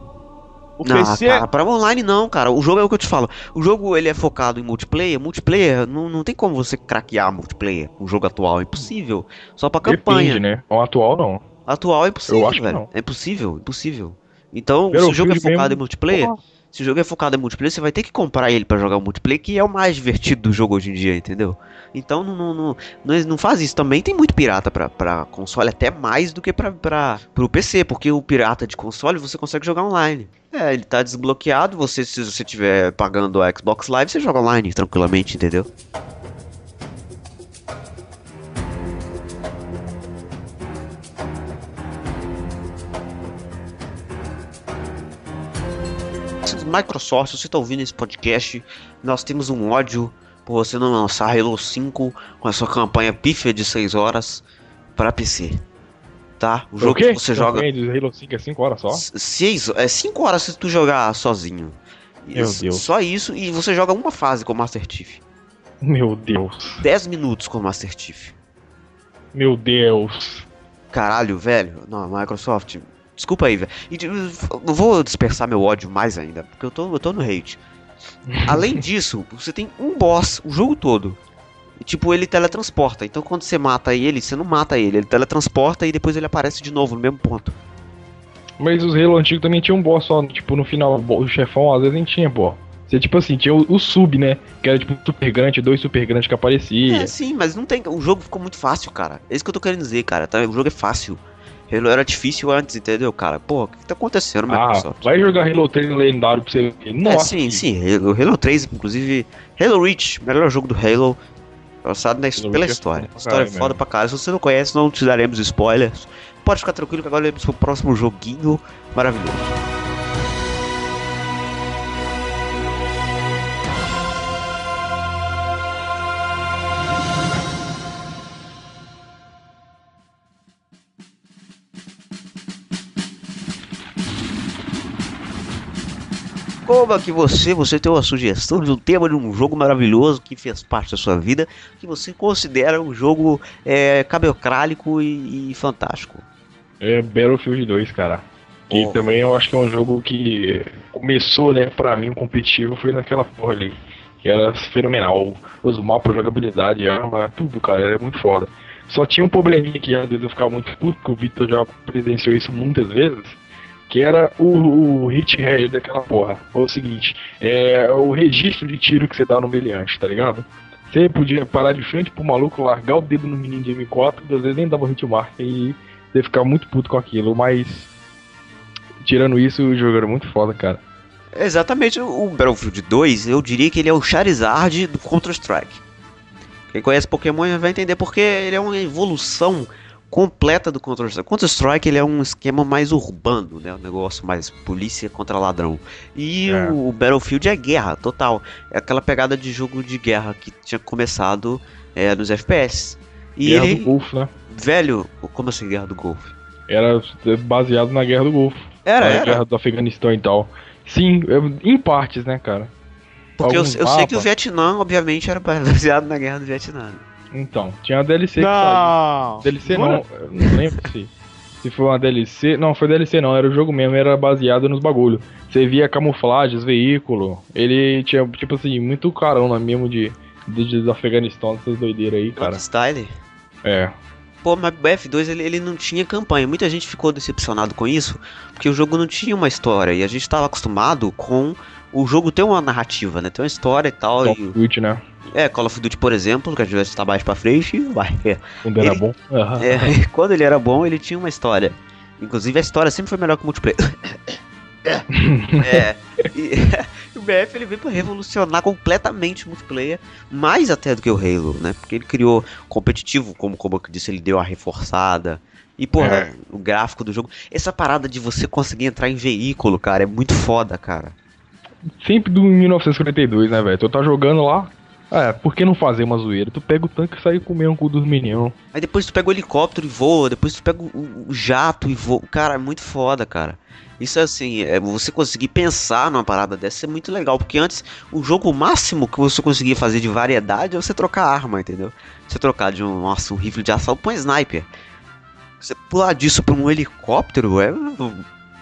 O Não, PC cara, pra online não, cara. O jogo é o que eu te falo. O jogo ele é focado em multiplayer. Multiplayer não, não tem como você craquear multiplayer. O jogo atual é impossível. Só pra campanha. Depende, né? O atual não. Atual é impossível, Eu acho que velho. não. É impossível, impossível. Então, se o jogo é focado mesmo, em multiplayer, porra. se o jogo é focado em multiplayer, você vai ter que comprar ele pra jogar o multiplayer, que é o mais divertido do jogo hoje em dia, entendeu? Então não, não, não, não, não faz isso. Também tem muito pirata pra, pra console, até mais do que pra, pra, pro PC, porque o pirata de console você consegue jogar online. É, ele tá desbloqueado, você se você tiver pagando a Xbox Live, você joga online tranquilamente, entendeu? Microsoft, se você tá ouvindo esse podcast, nós temos um ódio por você não lançar Halo 5 com a sua campanha pífia de 6 horas para PC. Tá? O jogo que você joga. Halo 5 é 5 horas só? 6, é 5 horas se tu jogar sozinho. Meu Deus. Só isso e você joga uma fase com o Master Chief. Meu Deus. 10 minutos com o Master Chief. Meu Deus. Caralho, velho. Não, Microsoft, Desculpa aí, velho. E não vou dispersar meu ódio mais ainda, porque eu tô, eu tô no hate. Além disso, você tem um boss o jogo todo. Tipo, ele teletransporta. Então quando você mata ele, você não mata ele. Ele teletransporta e depois ele aparece de novo no mesmo ponto. Mas os Halo antigos também tinham um boss só, tipo, no final, o chefão às vezes nem tinha boss. Você, tipo assim, tinha o, o, sub, né? Que era tipo super grande, dois super grandes que apareciam. É, sim, mas não tem. O jogo ficou muito fácil, cara. É isso que eu tô querendo dizer, cara. Tá? O jogo é fácil. Halo era difícil antes, entendeu, cara? Pô, o que tá acontecendo, ah, Microsoft? vai jogar Halo 3 lendário pra você ver. É, Nossa. É, sim, sim. Halo, Halo 3, inclusive, Halo Reach, melhor jogo do Halo, lançado na, pela história. História é foda pra caralho. Se você não conhece, não te daremos spoilers. Pode ficar tranquilo que agora iremos pro próximo joguinho maravilhoso. Como que você, você tem uma sugestão de um tema de um jogo maravilhoso que fez parte da sua vida, que você considera um jogo é, cabelcrálico e, e fantástico? É Battlefield 2, cara. E oh. também eu acho que é um jogo que começou, né, pra mim, competitivo, foi naquela porra ali. Que era fenomenal. Os mapas, jogabilidade, arma, tudo, cara, era muito foda. Só tinha um probleminha que às vezes eu ficava muito puto, que o Victor já presenciou isso muitas vezes que era o, o hit head daquela porra. Foi o seguinte, é o registro de tiro que você dá no meliante, tá ligado? Você podia parar de frente pro maluco, largar o dedo no menino de M4, às vezes nem dava hit mark e você ficava muito puto com aquilo, mas tirando isso, o jogo era muito foda, cara. Exatamente, o Battlefield 2, eu diria que ele é o Charizard do Counter-Strike. Quem conhece Pokémon vai entender porque ele é uma evolução completa do Counter-Strike. Counter-Strike ele é um esquema mais urbano, né? Um negócio mais polícia contra ladrão. E é. o, Battlefield é guerra, total. É aquela pegada de jogo de guerra que tinha começado é, nos FPS. E guerra ele, do Golfo, né? Velho, como assim Guerra do Golfo? Era baseado na Guerra do Golfo. Era, era. Guerra do Afeganistão e tal. Sim, em partes, né, cara? Porque eu, eu sei que o Vietnã, obviamente, era baseado na Guerra do Vietnã. Então, tinha a DLC não. que saiu. DLC não, não lembro se, se foi uma DLC. Não, foi DLC não, era o jogo mesmo, era baseado nos bagulho. Você via camuflagens, veículo. Ele tinha, tipo assim, muito carona mesmo de, de, de Afeganistão, essas doideiras aí, cara. Style? É. Pô, mas o BF2 ele, ele não tinha campanha. Muita gente ficou decepcionado com isso, porque o jogo não tinha uma história. E a gente estava acostumado com o jogo ter uma narrativa, né? Tem uma história e tal. Call of Duty, né? É, Call of Duty, por exemplo, que a gente vai mais pra frente, vai. Quando ele, era bom. É, quando ele era bom, ele tinha uma história. Inclusive, a história sempre foi melhor que o multiplayer. é. E, o BF ele veio para revolucionar completamente o multiplayer, mais até do que o Halo, né? Porque ele criou competitivo, como como eu disse, ele deu a reforçada. E, porra, é. o gráfico do jogo. Essa parada de você conseguir entrar em veículo, cara, é muito foda, cara. Sempre do 1942, né, velho? Tu tá jogando lá, é, por que não fazer uma zoeira? Tu pega o tanque e sai comendo com o dos meninos. Aí depois tu pega o helicóptero e voa, depois tu pega o, o jato e voa. Cara, é muito foda, cara. Isso é assim, é, você conseguir pensar numa parada dessa é muito legal, porque antes o jogo máximo que você conseguia fazer de variedade é você trocar arma, entendeu? Você trocar de um, nossa, um rifle de assalto pra um sniper. Você pular disso pra um helicóptero é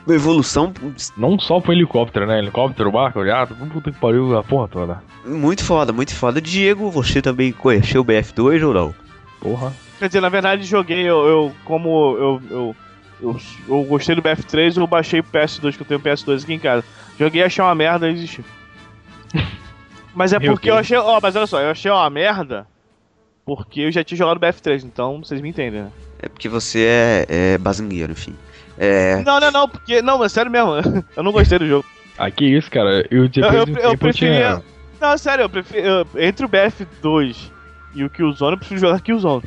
uma evolução. Não só pro helicóptero, né? Helicóptero, barco, jato, puta que pariu a porra toda. Muito foda, muito foda. Diego, você também conheceu o BF2 ou não? Porra. Quer dizer, na verdade joguei, eu, eu como eu, eu Eu, eu gostei do BF3 eu baixei o PS2, que eu tenho o PS2 aqui em casa. Joguei, achei uma merda e desisti. Mas é Meu porque eu achei. Ó, mas olha só, eu achei uma merda porque eu já tinha jogado BF3, então vocês me entendem, né? É porque você é, é bazingueiro, enfim. É. Não, não, não, porque. Não, mas sério mesmo, eu não gostei do jogo. Ah, que isso, cara. Eu, depois Eu- eu- um eu tempo, preferia- tinha... Não, sério, eu prefiro. eu- entre o BF2 e o Killzone, eu prefiro jogar Killzone.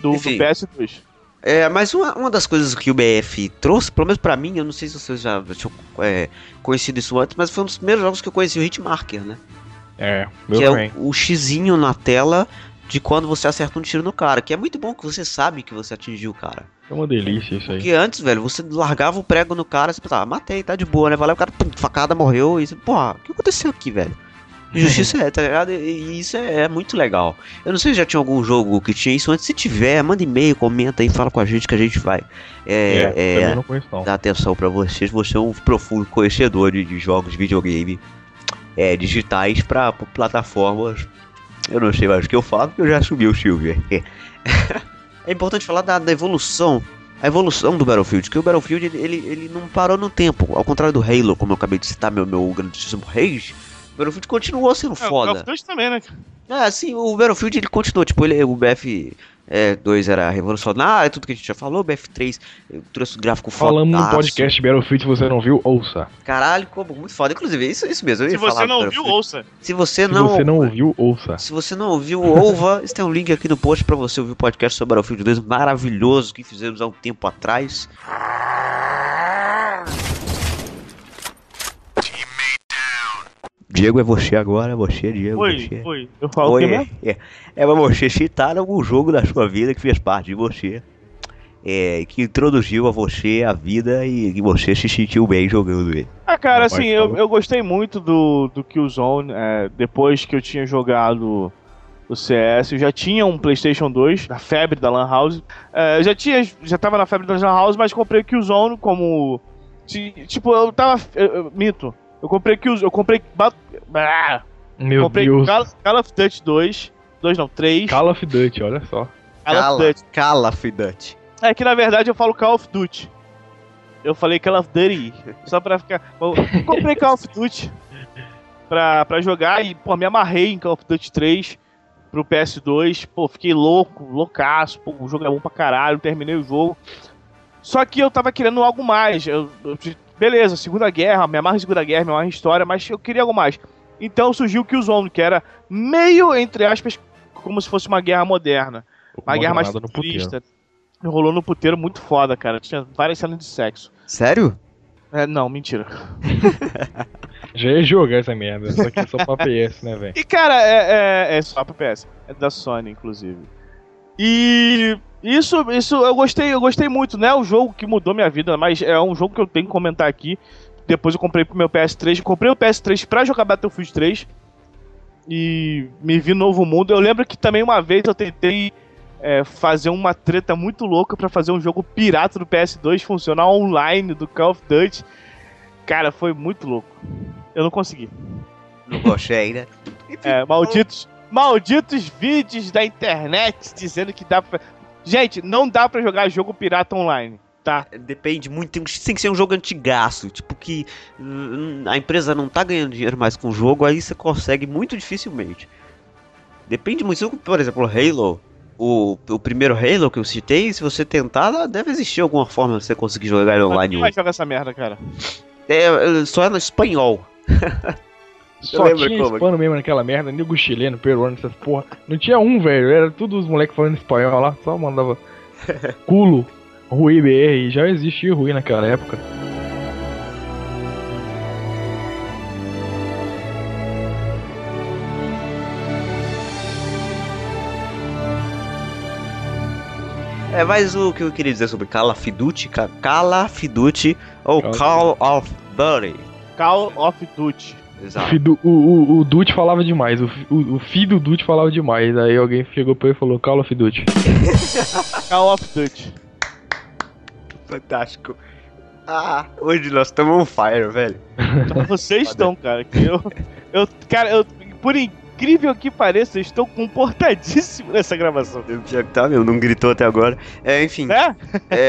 Do, do Enfim. PS2. É, mas uma, uma das coisas que o BF trouxe, pelo menos pra mim, eu não sei se vocês já tinham é, conhecido isso antes, mas foi um dos primeiros jogos que eu conheci o Hitmarker, né? É, meu que é também. o, o xizinho na tela de quando você acerta um tiro no cara, que é muito bom que você sabe que você atingiu o cara. É uma delícia isso aí. Porque antes, velho, você largava o prego no cara você pensava, ah, matei, tá de boa, né? Lá, o cara, pum, facada, morreu, e você, porra, o que aconteceu aqui, velho? Justiça é, tá ligado? E, isso é, é muito legal. Eu não sei se já tinha algum jogo que tinha isso antes. Se tiver, manda e-mail, comenta aí, fala com a gente que a gente vai é, é, não conheço dar atenção pra vocês. Você é um profundo conhecedor de, de jogos de videogame é, digitais pra plataformas. Eu não sei mais o que eu falo, porque eu já assumi o Silvio. é importante falar da, da evolução. A evolução do Battlefield, que o Battlefield ele, ele, ele não parou no tempo. Ao contrário do Halo, como eu acabei de citar, meu, meu grandíssimo Rage, Battlefield continuou sendo É, o foda. of Duty também, né? É, assim, o Battlefield ele continuou, tipo, ele, o BF é, 2 era revolucionário, tudo que a gente já falou, o BF3 trouxe um gráfico foda. Falamos no podcast Battlefield, se você não viu, ouça. Caralho, como muito foda. Inclusive, isso, isso mesmo. Eu Se você não viu, Battlefield. ouça. Se você Se não. você não ouviu, ouça. Se você não ouviu, ouva. Tem um link aqui no post pra você ouvir o podcast sobre Battlefield 2 maravilhoso que fizemos há um tempo atrás. Diego, é você agora, é você, Diego. Foi, você. foi. Eu falo Oi, que é, é, é pra você citar algum jogo da sua vida que fez parte de você. É, que introduziu a você a vida e que você se sentiu bem jogando ele. Ah, cara, assim, eu, eu gostei muito do, do Killzone. é, depois que eu tinha jogado o CS, eu já tinha um PlayStation 2, da febre da Lan House. É, eu já tinha, já tava na febre da Lan House, mas comprei o Killzone como. ti- Tipo, eu tava. eu- eu- minto. Eu comprei Killzone. Eu comprei. Bat- Ah, Meu comprei Deus. Call, Call of Duty 2. 2 não, 3. Call of Duty, olha só. Call of Duty. cala, Fidante. É que na verdade eu falo Call of Duty. Eu falei Call of Duty. Só pra ficar. Eu comprei Call of Duty pra, pra jogar e, pô, me amarrei em Call of Duty 3 pro PS2. Pô, fiquei louco, loucaço. Pô, o jogo é bom pra caralho, terminei o jogo. Só que eu tava querendo algo mais. Eu- eu- beleza, Segunda Guerra, me amarro em Segunda Guerra, me amarro em História, mas eu queria algo mais. Então surgiu o Killzone, que era meio, entre aspas, como se fosse uma guerra moderna. Uma guerra mais Nada no puteiro. futurista. Rolou no puteiro muito foda, cara. Tinha várias cenas de sexo. Sério? É, não, mentira. Já ia jogar essa merda, só que é só pra PS, né, velho? E, cara, é, é, é só pra PS. É da Sony, inclusive. E isso, isso eu gostei, eu gostei muito, né? O jogo que mudou minha vida, mas é um jogo que eu tenho que comentar aqui. Depois eu comprei pro meu PS3. Eu comprei o PS3 pra jogar Battlefield 3. E me vi no novo mundo. Eu lembro que também uma vez eu tentei é, fazer uma treta muito louca pra fazer um jogo pirata do PS2 funcionar online do Call of Duty. Cara, foi muito louco. Eu não consegui. Não gostei, né? É, malditos, malditos vídeos da internet dizendo que dá pra. Gente, não dá pra jogar jogo pirata online, tá? Depende muito, tem, tem que ser um jogo antigaço, tipo que hum, a empresa não tá ganhando dinheiro mais com o jogo, aí você consegue muito dificilmente. Depende muito, por exemplo, Halo, o, o primeiro Halo que eu citei, se você tentar, deve existir alguma forma de você conseguir jogar online. Quem vai jogar essa merda, cara? É, é, só é no espanhol. Só lembro tinha como. hispano mesmo naquela merda, nego chileno, peruano, essas porra. Não tinha um, velho. Era tudo os moleques falando espanhol lá, só mandava culo, Rui BR. Já existia Rui naquela época. É, mas o que eu queria dizer sobre Call of Duty, Ca- Call of Duty ou Call Call of Duty. Call of Duty. O, Exato. do- o, o, o Duty falava demais, o, fi- o, o filho do Duty falava demais. Aí alguém chegou pra ele e falou: Call of Duty. Call of Duty. Fantástico. Ah, hoje nós estamos on fire, velho. Vocês estão, cara. Que eu, eu, cara, eu, por in- incrível que pareça, eu estou comportadíssimo nessa gravação. Já que tá, meu, não gritou até agora. É, enfim. É?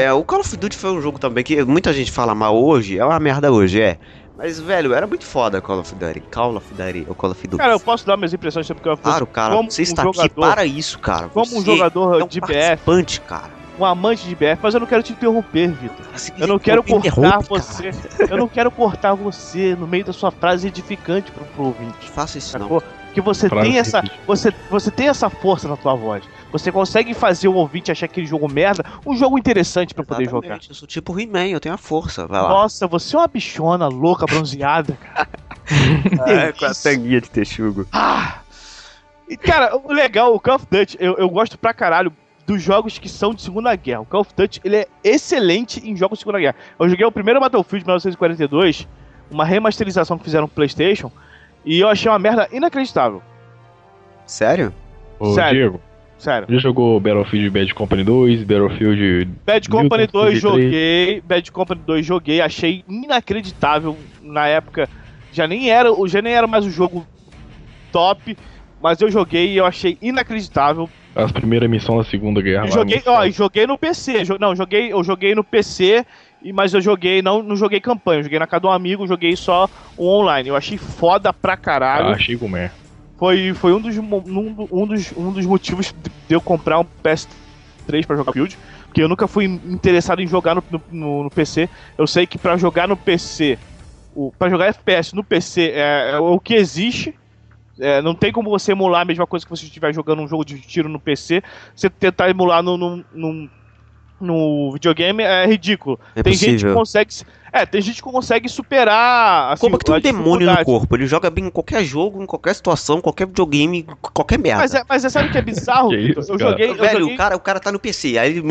É, o Call of Duty foi um jogo também que muita gente fala mal hoje, é uma merda hoje, é. Mas, velho, era muito foda Call of Duty. Call of Duty, o Call of Duty. Cara, eu posso dar minhas impressões sobre o Call of Duty. Claro, cara, como você um está aqui jogador- para isso, cara. Como um Você jogador é um de BF, cara. um amante de BF, mas eu não quero te interromper, Vitor. Eu não quero cortar você. cara. Eu não quero cortar você no meio da sua frase edificante pro, pro ouvinte. Faça isso não. Que você Frase tem essa. Você, você tem essa força na tua voz. Você consegue fazer o ouvinte achar aquele jogo merda um jogo interessante pra poder jogar. Eu sou tipo He-Man, eu tenho a força. Vai lá. Nossa, você é uma bichona louca, bronzeada, cara. É, com a tanguinha de texugo. Ah! E, cara, o legal, o Call of Duty, eu, eu gosto pra caralho dos jogos que são de Segunda Guerra. O Call of Duty, ele é excelente em jogos de Segunda Guerra. Eu joguei o primeiro Battlefield de 1942, uma remasterização que fizeram no PlayStation, e eu achei uma merda inacreditável. Sério? Ô, Sério. Diego, Sério. já jogou Battlefield Bad Company 2, Battlefield. Bad Company 2 1933. joguei, Bad Company 2 joguei, achei inacreditável na época. Já nem era, já nem era mais o jogo top, mas eu joguei e eu achei inacreditável. As primeiras missões da Segunda Guerra. Eu joguei, ó, e joguei no PC. jo- Não, joguei, eu joguei no PC, e- mas eu joguei, não, não joguei campanha, eu joguei na casa de um amigo, joguei só o online. Eu achei foda pra caralho. Ah, achei como é. Foi, foi um, dos, um, um dos, um dos motivos de eu comprar um PS3 pra jogar Field. Porque eu nunca fui interessado em jogar no, no, no PC. Eu sei que pra jogar no PC, o, pra jogar FPS no PC é, é o que existe. É, não tem como você emular a mesma coisa que você estiver jogando um jogo de tiro no PC. Você tentar emular no, no, no videogame é ridículo. É tem gente que possível. consegue. É, tem gente que consegue superar. Assim, Como que tem um demônio no corpo? Ele joga bem em qualquer jogo, em qualquer situação, qualquer videogame, qualquer merda. Mas é, mas é sabe o que é bizarro? Que Vitor? isso, eu cara? joguei, eu Velho, joguei o, cara, o cara tá no PC, aí ele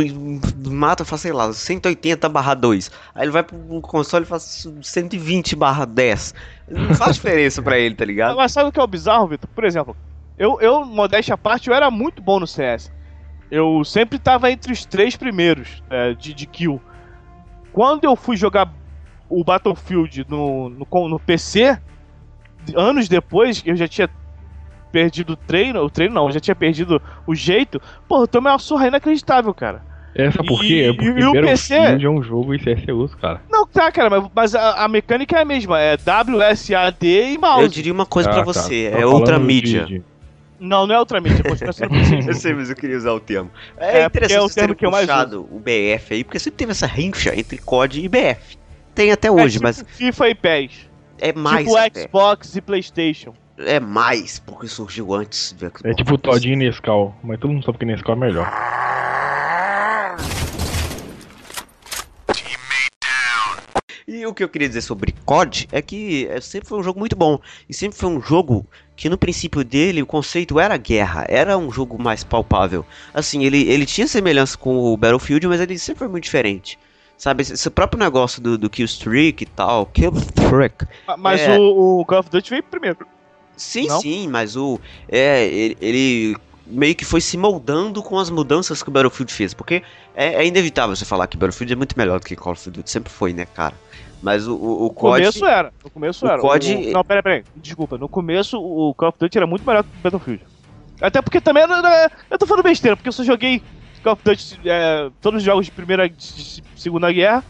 mata, faz, sei lá, 180 barra 2. Aí ele vai pro console e faz 120 barra 10. Não faz diferença pra ele, tá ligado? Mas sabe o que é o bizarro, Vitor? Por exemplo, eu, eu, modéstia à parte, eu era muito bom no CS. Eu sempre tava entre os três primeiros é, de, de kill. Quando eu fui jogar o Battlefield no, no, no PC, anos depois, eu já tinha perdido o treino, o treino não, eu já tinha perdido o jeito. Pô, eu tomei uma surra inacreditável, cara. Essa por E- quê? É e- porque e o Battlefield é um jogo ICSUs, cara. Não, tá, cara, mas, mas a, a mecânica é a mesma, é WSAD e mouse. Eu diria uma coisa pra Ah, você, cara, é outra mídia. de- de- Não, não é outra mídia, continua sendo PC. Eu sei, mas eu queria usar o termo. É, É, interessante é o termo que eu mais puxado o BF aí, porque sempre teve essa rincha entre COD e BF. Tem até hoje, é tipo mas FIFA e PES. é mais tipo até. Xbox e PlayStation. É mais, porque surgiu antes do Xbox. É tipo o Todinho e Nescau, mas todo mundo sabe que Nescau é melhor. E o que eu queria dizer sobre COD é que é, sempre foi um jogo muito bom. E sempre foi um jogo que no princípio dele o conceito era guerra, era um jogo mais palpável. Assim, ele, ele tinha semelhança com o Battlefield, mas ele sempre foi muito diferente. Sabe, esse, esse próprio negócio do, do Killstreak e tal, Killstreak. Mas É. o, o Call of Duty veio primeiro. Sim, Não? sim, mas o. É, ele, ele meio que foi se moldando com as mudanças que o Battlefield fez. Porque é, é inevitável você falar que Battlefield é muito melhor do que Call of Duty, sempre foi, né, cara? Mas o, o, o No COD. começo era. No começo o era. COD- O- Não, pera, pera. Desculpa. No começo o Call of Duty era muito melhor que o Battlefield. Até porque também. era- Eu tô falando besteira, porque eu só joguei Call of Duty, é, todos os jogos de primeira de Segunda Guerra.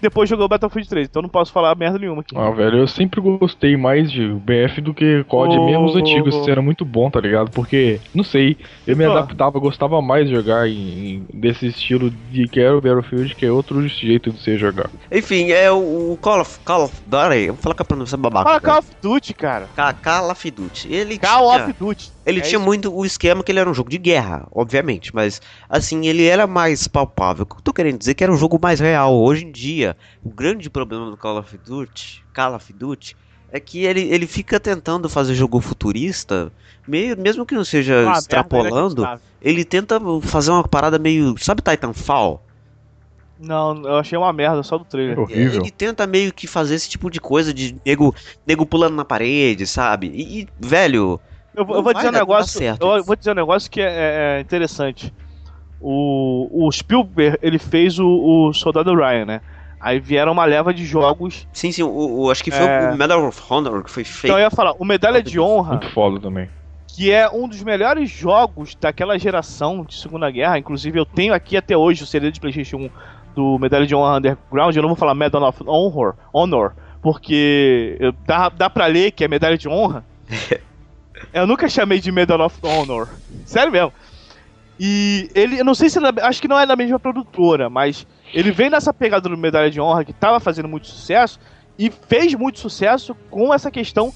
Depois o Battlefield 3, então não posso falar merda nenhuma aqui. Ah, velho, eu sempre gostei mais de BF do que COD, Ô, mesmo os antigos, ô. isso era muito bom, tá ligado? Porque, não sei, eu me adaptava, gostava mais de jogar em, em- desse estilo de que era o Battlefield, que é outro jeito de você jogar. Enfim, é o, o Call of Call of Duty. Eu vou falar com a pronúncia babaca. Fala Call velho. of Duty, cara. Ca- Call of Duty. Ele Call tinha, of Duty. Ele É tinha isso. muito o esquema que ele era um jogo de guerra, obviamente. Mas, assim, ele era mais palpável. O que eu tô querendo dizer é que era um jogo mais real. Hoje em dia, o grande problema do Call of Duty, Call of Duty, é que ele, ele fica tentando fazer jogo futurista, meio, mesmo que não seja Ah, merda, extrapolando, ele tenta fazer uma parada meio. Sabe Titanfall? Não, eu achei uma merda só do trailer. É horrível. Ele tenta meio que fazer esse tipo de coisa de nego, nego pulando na parede, sabe? E, e, velho, Eu, eu vou dizer um negócio. certo Eu vou dizer um negócio que é, é- é interessante. O, o Spielberg ele fez o, o Soldado Ryan, né? Aí vieram uma leva de jogos. sim, sim, o, o- acho que foi É. o Medal of Honor que foi feito. Então eu ia falar, o Medalha de Honra, Muito foda também. que é um dos melhores jogos daquela geração de Segunda Guerra. Inclusive, eu tenho aqui até hoje o CD de PlayStation 1 do Medalha de Honra Underground. Eu não vou falar Medal of Honor, Honor porque dá, dá pra ler que é Medalha de Honra. eu nunca chamei de Medal of Honor. Sério mesmo. E ele, eu não sei se é acho que não é da mesma produtora, mas ele vem nessa pegada do Medalha de Honra que tava fazendo muito sucesso e fez muito sucesso com essa questão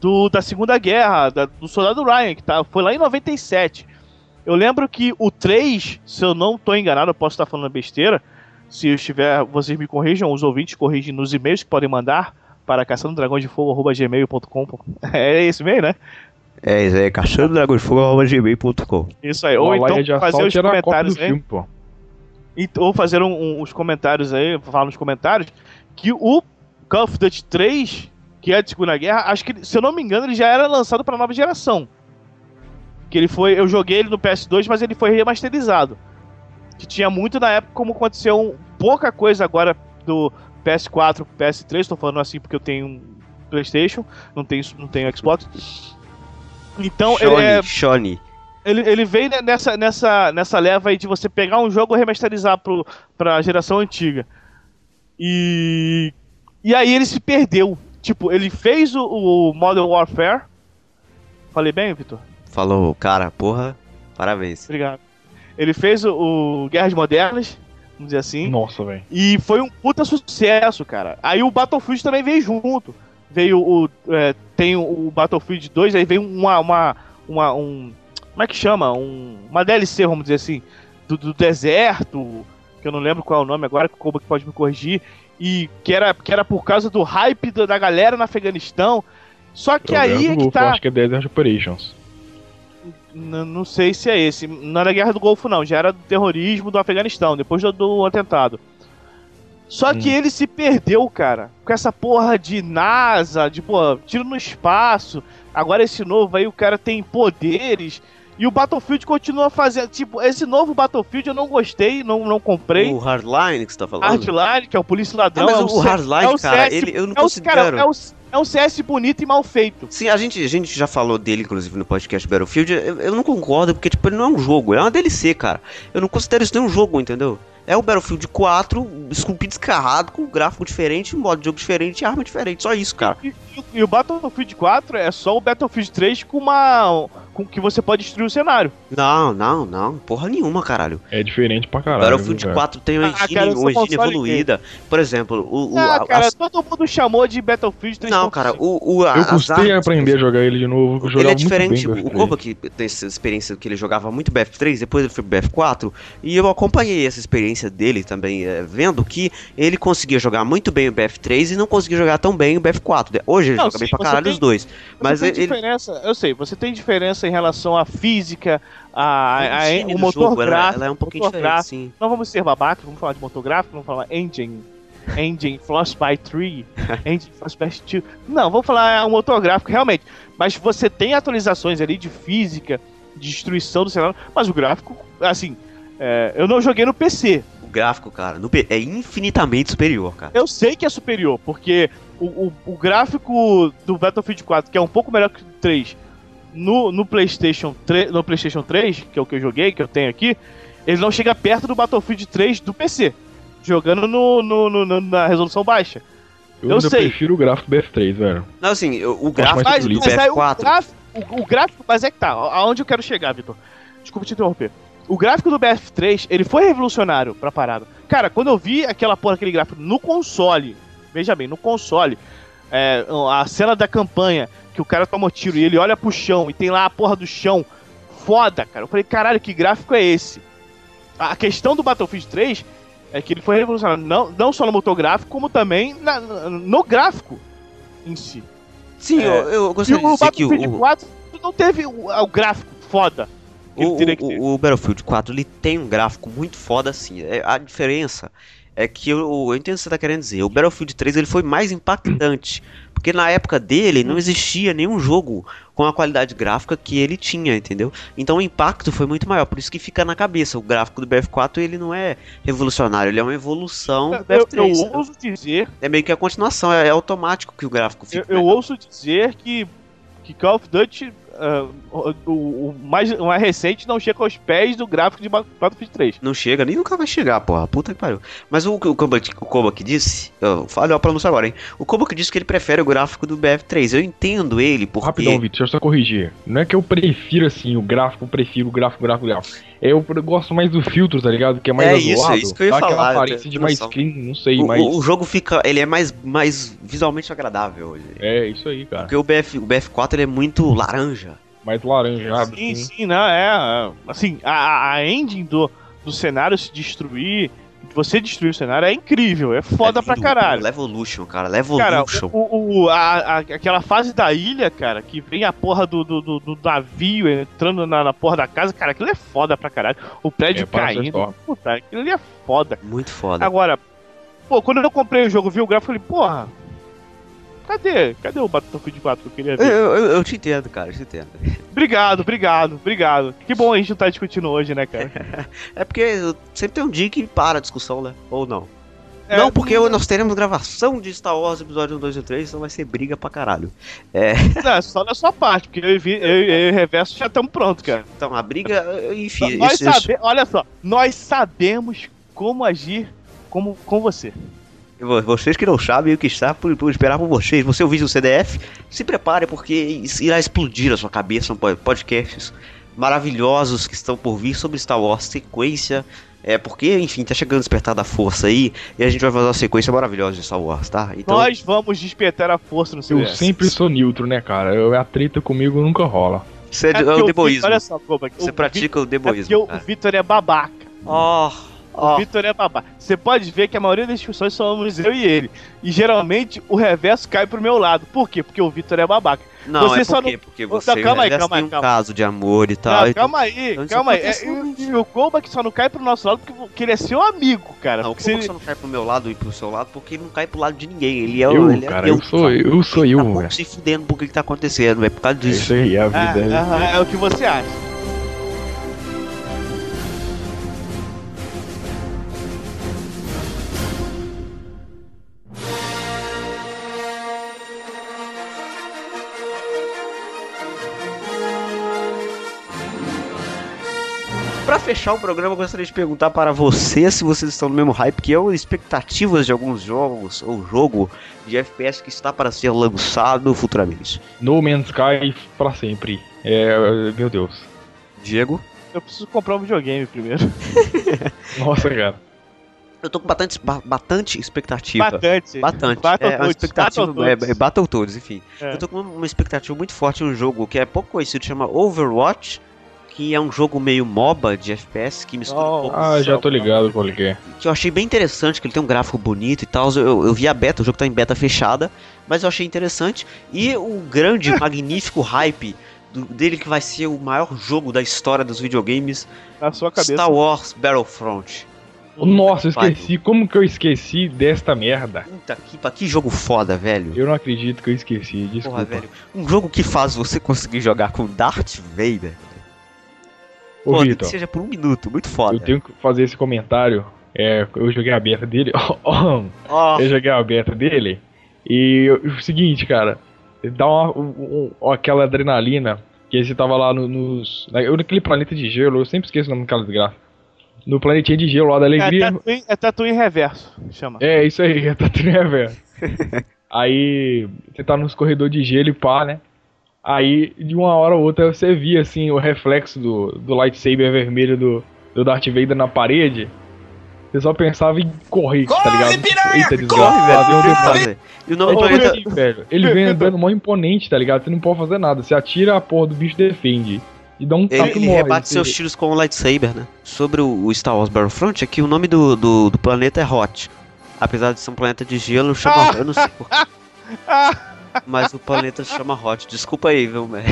do, da Segunda Guerra, da- do Soldado Ryan, que tá, foi lá em 97. Eu lembro que o 3, se eu não tô enganado, eu posso estar falando besteira. Se eu estiver, vocês me corrijam, os ouvintes corrigem nos e-mails que podem mandar para caçandodragõesdefogo.gmail.com. É esse e-mail, né? É, isso aí, caçando dragão de fogo, gmail.com. Isso aí. Ou então de fazer os comentários aí. filme, ou fazer um, um- os comentários aí, falar nos comentários, que o Call of Duty 3, que é de Segunda Guerra, acho que, se eu não me engano, ele já era lançado para nova geração. Que ele foi, eu joguei ele no PS2, mas ele foi remasterizado. Que tinha muito na época, como aconteceu um- pouca coisa agora do PS4 pro PS3, tô falando assim porque eu tenho um PlayStation, não tenho, não tenho Xbox. Então, ele é, Shone, Shone. ele, ele ne- nessa, nessa, nessa leva aí de você pegar um jogo e remasterizar pro, pra geração antiga. E. E aí ele se perdeu. Tipo, ele fez o, o Modern Warfare. Falei bem, Vitor? Falou, cara, porra, parabéns. Obrigado. Ele fez o, o Guerras Modernas, vamos dizer assim. Nossa, velho. E foi um puta sucesso, cara. Aí o Battlefield também veio junto. Veio o. é, tem o, Battlefield 2, aí veio uma. uma, uma um, como é que chama? Um, uma DLC, vamos dizer assim. Do, do deserto. Que eu não lembro qual é o nome agora, que o que pode me corrigir. E que era, que era por causa do hype da, da galera no Afeganistão. Só que Eu aí lembro é que tá. acho que é Desert Operations. N- não sei se é esse. Não era Guerra do Golfo, não. Já era do terrorismo do Afeganistão, depois do, do atentado. Só que Hum. ele se perdeu, cara. Com essa porra de NASA, de, pô, tiro no espaço. Agora esse novo aí, o cara tem poderes. E o Battlefield continua fazendo. Tipo, esse novo Battlefield eu não gostei, não, não comprei. O Hardline que você tá falando? Hardline, que é o Polícia É, Ladrão. mas é o C- Hardline, é o cara, CS ele, eu não é o, cara, considero... é, o, é um CS bonito e mal feito. Sim, a gente, a gente já falou dele, inclusive, no podcast Battlefield. Eu, eu não concordo, porque, tipo, ele não é um jogo, é uma DLC, cara. Eu não considero isso nem um jogo, entendeu? É o Battlefield 4, esculpido descarrado, com gráfico diferente, modo de jogo diferente e arma diferente. Só isso, cara. E, e- e o Battlefield 4 é só o Battlefield 3 com uma. Com que você pode destruir o cenário. Não, não, não. Porra nenhuma, caralho. É diferente pra caralho. Battlefield cara? 4 tem uma Ah, engine, cara, eu sou uma engine evoluída. Por exemplo, o. o ah, a- cara, as- todo mundo chamou de Battlefield 3. Não, cara, o. o a- Eu custei a aprender a jogar ele de novo. Ele é diferente, muito bem o BF3. Koba que tem essa experiência que ele jogava muito BF3, depois ele foi pro BF4, e eu acompanhei essa experiência dele também, é, vendo que ele conseguia jogar muito bem o BF3 e não conseguia jogar tão bem o BF4. Hoje ele Não, joga bem sim, pra você caralho tem- os dois. Mas tem ele- diferença, eu sei, você tem diferença em relação à física, a, a- engine o motor jogo, ela- gráfico. ela é um pouquinho diferente, gráfico. sim. Não vamos ser babacas, vamos falar de motor gráfico, vamos falar engine. Engine Frostbite 3, Engine Frostbite 2. Não, vamos falar o motor gráfico, realmente. Mas você tem atualizações ali de física, de destruição do cenário, mas o gráfico, assim, é, eu não joguei no PC. O gráfico, cara, no é infinitamente superior, cara. Eu sei que é superior, porque o, o, o gráfico do Battlefield 4, que é um pouco melhor que o 3, no, no, PlayStation 3, no PlayStation 3, que é o que eu joguei, que eu tenho aqui, ele não chega perto do Battlefield 3 do PC, jogando no, no- no- no- na resolução baixa. Eu, eu sei. prefiro o gráfico do F3, velho. Não, assim, eu- o gráfico Mas, do mas aí o BF4, gráfico, o, o gráfico, mas é que tá, aonde eu quero chegar, Vitor? Desculpa te interromper. O gráfico do BF3, ele foi revolucionário pra parada. Cara, quando eu vi aquela porra, aquele gráfico no console, veja bem, no console, é, a cena da campanha, que o cara toma tiro e ele olha pro chão e tem lá a porra do chão, foda, cara. Eu falei, caralho, que gráfico é esse? A questão do Battlefield 3 é que ele foi revolucionário, não, não só no motor gráfico, como também na- no gráfico em si. sim, É. eu, eu gostaria de dizer que o, Battlefield 4 não teve o, o gráfico foda. que ele O, teria que ter. o, o Battlefield 4 ele tem um gráfico muito foda assim. É, a diferença é que eu, eu entendo o que você tá querendo dizer. O Battlefield 3 ele foi mais impactante. Porque na época dele não existia nenhum jogo com a qualidade gráfica que ele tinha, entendeu? Então o impacto foi muito maior. Por isso que fica na cabeça. O gráfico do BF4 ele não é revolucionário, ele é uma evolução do Eu, eu BF3. ouso dizer, É meio que a continuação, é, é automático que o gráfico eu, fica. eu ouso dizer que, que Call of Duty ah, o, o- mais, o mais recente não chega aos pés do gráfico de Ba- Battlefield 3. Não chega, nem nunca vai chegar, porra. Puta que pariu. Mas o, o, Koba, o Koba que disse. Eu falei a pronúncia agora, hein? O Koba que disse que ele prefere o gráfico do BF3. Eu entendo ele, porque. Rapidão, Vitor, deixa eu só corrigir. Não é que eu prefiro assim o gráfico, prefiro o gráfico, gráfico, gráfico. Eu gosto mais do filtro, tá ligado? Que é mais É isso, azulado. é isso que eu ia dá aquela falar, eu aparência de mais clean, não sei, O, mas. o- o jogo fica. Ele é mais, mais visualmente agradável hoje. É, isso aí, cara. Porque o, BF, o BF4 ele é muito laranja. Mais laranjado. Sim, assim. sim, não, é. é, Assim, a- a, engine do, do cenário se destruir, você destruir o cenário é incrível, é foda é pra lindo. caralho. Levolution, cara. Cara, Levolution. o, o- a- a- aquela fase da ilha, cara, que vem a porra do, do, do- do navio entrando na, na porra da casa, cara, aquilo é foda pra caralho. O prédio É, caindo, puta, aquilo ali é foda. Muito foda. Agora, pô, quando eu comprei o jogo, vi o gráfico, eu falei, porra, cadê? Cadê o Battlefield 4 que eu queria ver? eu, eu- eu te entendo, cara, eu te entendo. Obrigado, obrigado, obrigado. Que bom a gente não tá discutindo hoje, né, cara? É porque sempre tem um dia que para a discussão, né? Ou não. É, não, porque nós teremos gravação de Star Wars episódio 1, 2 e 3, então vai ser briga pra caralho. Não, só na sua parte, porque eu, e Vi- eu, eu e o Reverso já estamos prontos, cara. Então, a briga, enfim, nós isso- isso- sabe, olha só, nós sabemos como agir como, com você. Vo- Vocês que não sabem o que está por, por esperar por vocês. Você ouvir o CDF, se prepare porque irá explodir a sua cabeça. po- Podcasts maravilhosos que estão por vir sobre Star Wars, sequência. É porque, enfim, tá chegando o despertar da força aí e a gente vai fazer uma sequência maravilhosa de Star Wars, tá? Então, Nós vamos despertar a força no Eu CDS. sempre sou neutro, né, cara? Eu, a treta comigo nunca rola. você é, É é o deboísmo. Olha só, Você o pratica o Vi- É deboísmo. porque o. Vitor é babaca. Ó, O ó. Vitor é babaca. Você pode ver que a maioria das discussões somos eu e ele. E geralmente o reverso cai pro meu lado. Por quê? Porque o Vitor é babaca. Não, Você é só porque, não- porque você calma aí, calma aí, tem um calma. caso de amor e tal. Não, então- calma aí, então calma aí. É, e, o Koba que só não cai pro nosso lado porque, porque ele é seu amigo, cara. Não, Porque como se- você não cai pro meu lado e pro seu lado? Porque ele não cai pro lado de ninguém. Ele é o. Eu, ele é cara, Deus, eu sou sabe? eu, sou Ele eu, tá velho. se fudendo por que que tá acontecendo. É por causa É disso. isso aí, a Ah, vida. é- aham, é o que você acha. Pra fechar o programa, eu gostaria de perguntar para vocês se vocês estão no mesmo hype que eu, expectativas de alguns jogos ou jogo de FPS que está para ser lançado futuramente. No Man's Sky pra sempre. É, meu Deus. Diego? Eu preciso comprar um videogame primeiro. Nossa, cara. Eu tô com bastante, ba- bastante expectativa. Bastante. Bastante. Battletoads, é, expectativa. Battletoads. É, é Battletoads, enfim. É. Eu tô com uma expectativa muito forte em um jogo que é pouco conhecido, chama Overwatch, que é um jogo meio MOBA de FPS que mistura Oh. um pouco Ah, já tô ligado qual que é. que eu achei bem interessante, que ele tem um gráfico bonito e tal. Eu, eu vi a beta, o jogo tá em beta fechada, mas eu achei interessante. E o grande, magnífico hype do- dele que vai ser o maior jogo da história dos videogames, Na sua cabeça. Star Wars Battlefront. Nossa, eu esqueci. Como que eu esqueci desta merda? Puta que, pa- que jogo foda, velho. Eu não acredito que eu esqueci, desculpa. Porra, velho. Um jogo que faz você conseguir jogar com Darth Vader. Ô, Pô, nem que Vitor, seja por um minuto, muito foda. eu tenho que fazer esse comentário. É, eu joguei a beta dele. Ó, eu joguei a beta dele. E eu- o seguinte, cara, dá uma, um- um- aquela adrenalina que você tava lá no, nos. eu naquele planeta de gelo, eu sempre esqueço o nome daquela desgraça. No planetinha de gelo lá da É alegria. Tatooine, é Tatooine reverso, chama. É, isso aí, é Tatooine velho. aí você tá nos corredores de gelo e pá, né? Aí de uma hora ou outra você via assim o reflexo do, do lightsaber vermelho do, do Darth Vader na parede. Você só pensava em correr, tá ligado? Eita, desgraça, corre, fazer um velho. E o É tipo planeta. assim, velho. Ele vem andando mó imponente, tá ligado? Você não pode fazer nada. Você atira a porra do bicho defende. E dá um Ele, tapa ele morre. rebate seus tiros com o lightsaber, né? Sobre o, Star Wars Battlefront, é que o nome do, do, do planeta é Hot. Apesar de ser um planeta de gelo, chama. Eu não sei porquê. Mas o planeta se chama Hot. Desculpa aí, viu, velho?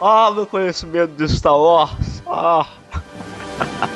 Ah, meu conhecimento de Star Wars. Ah.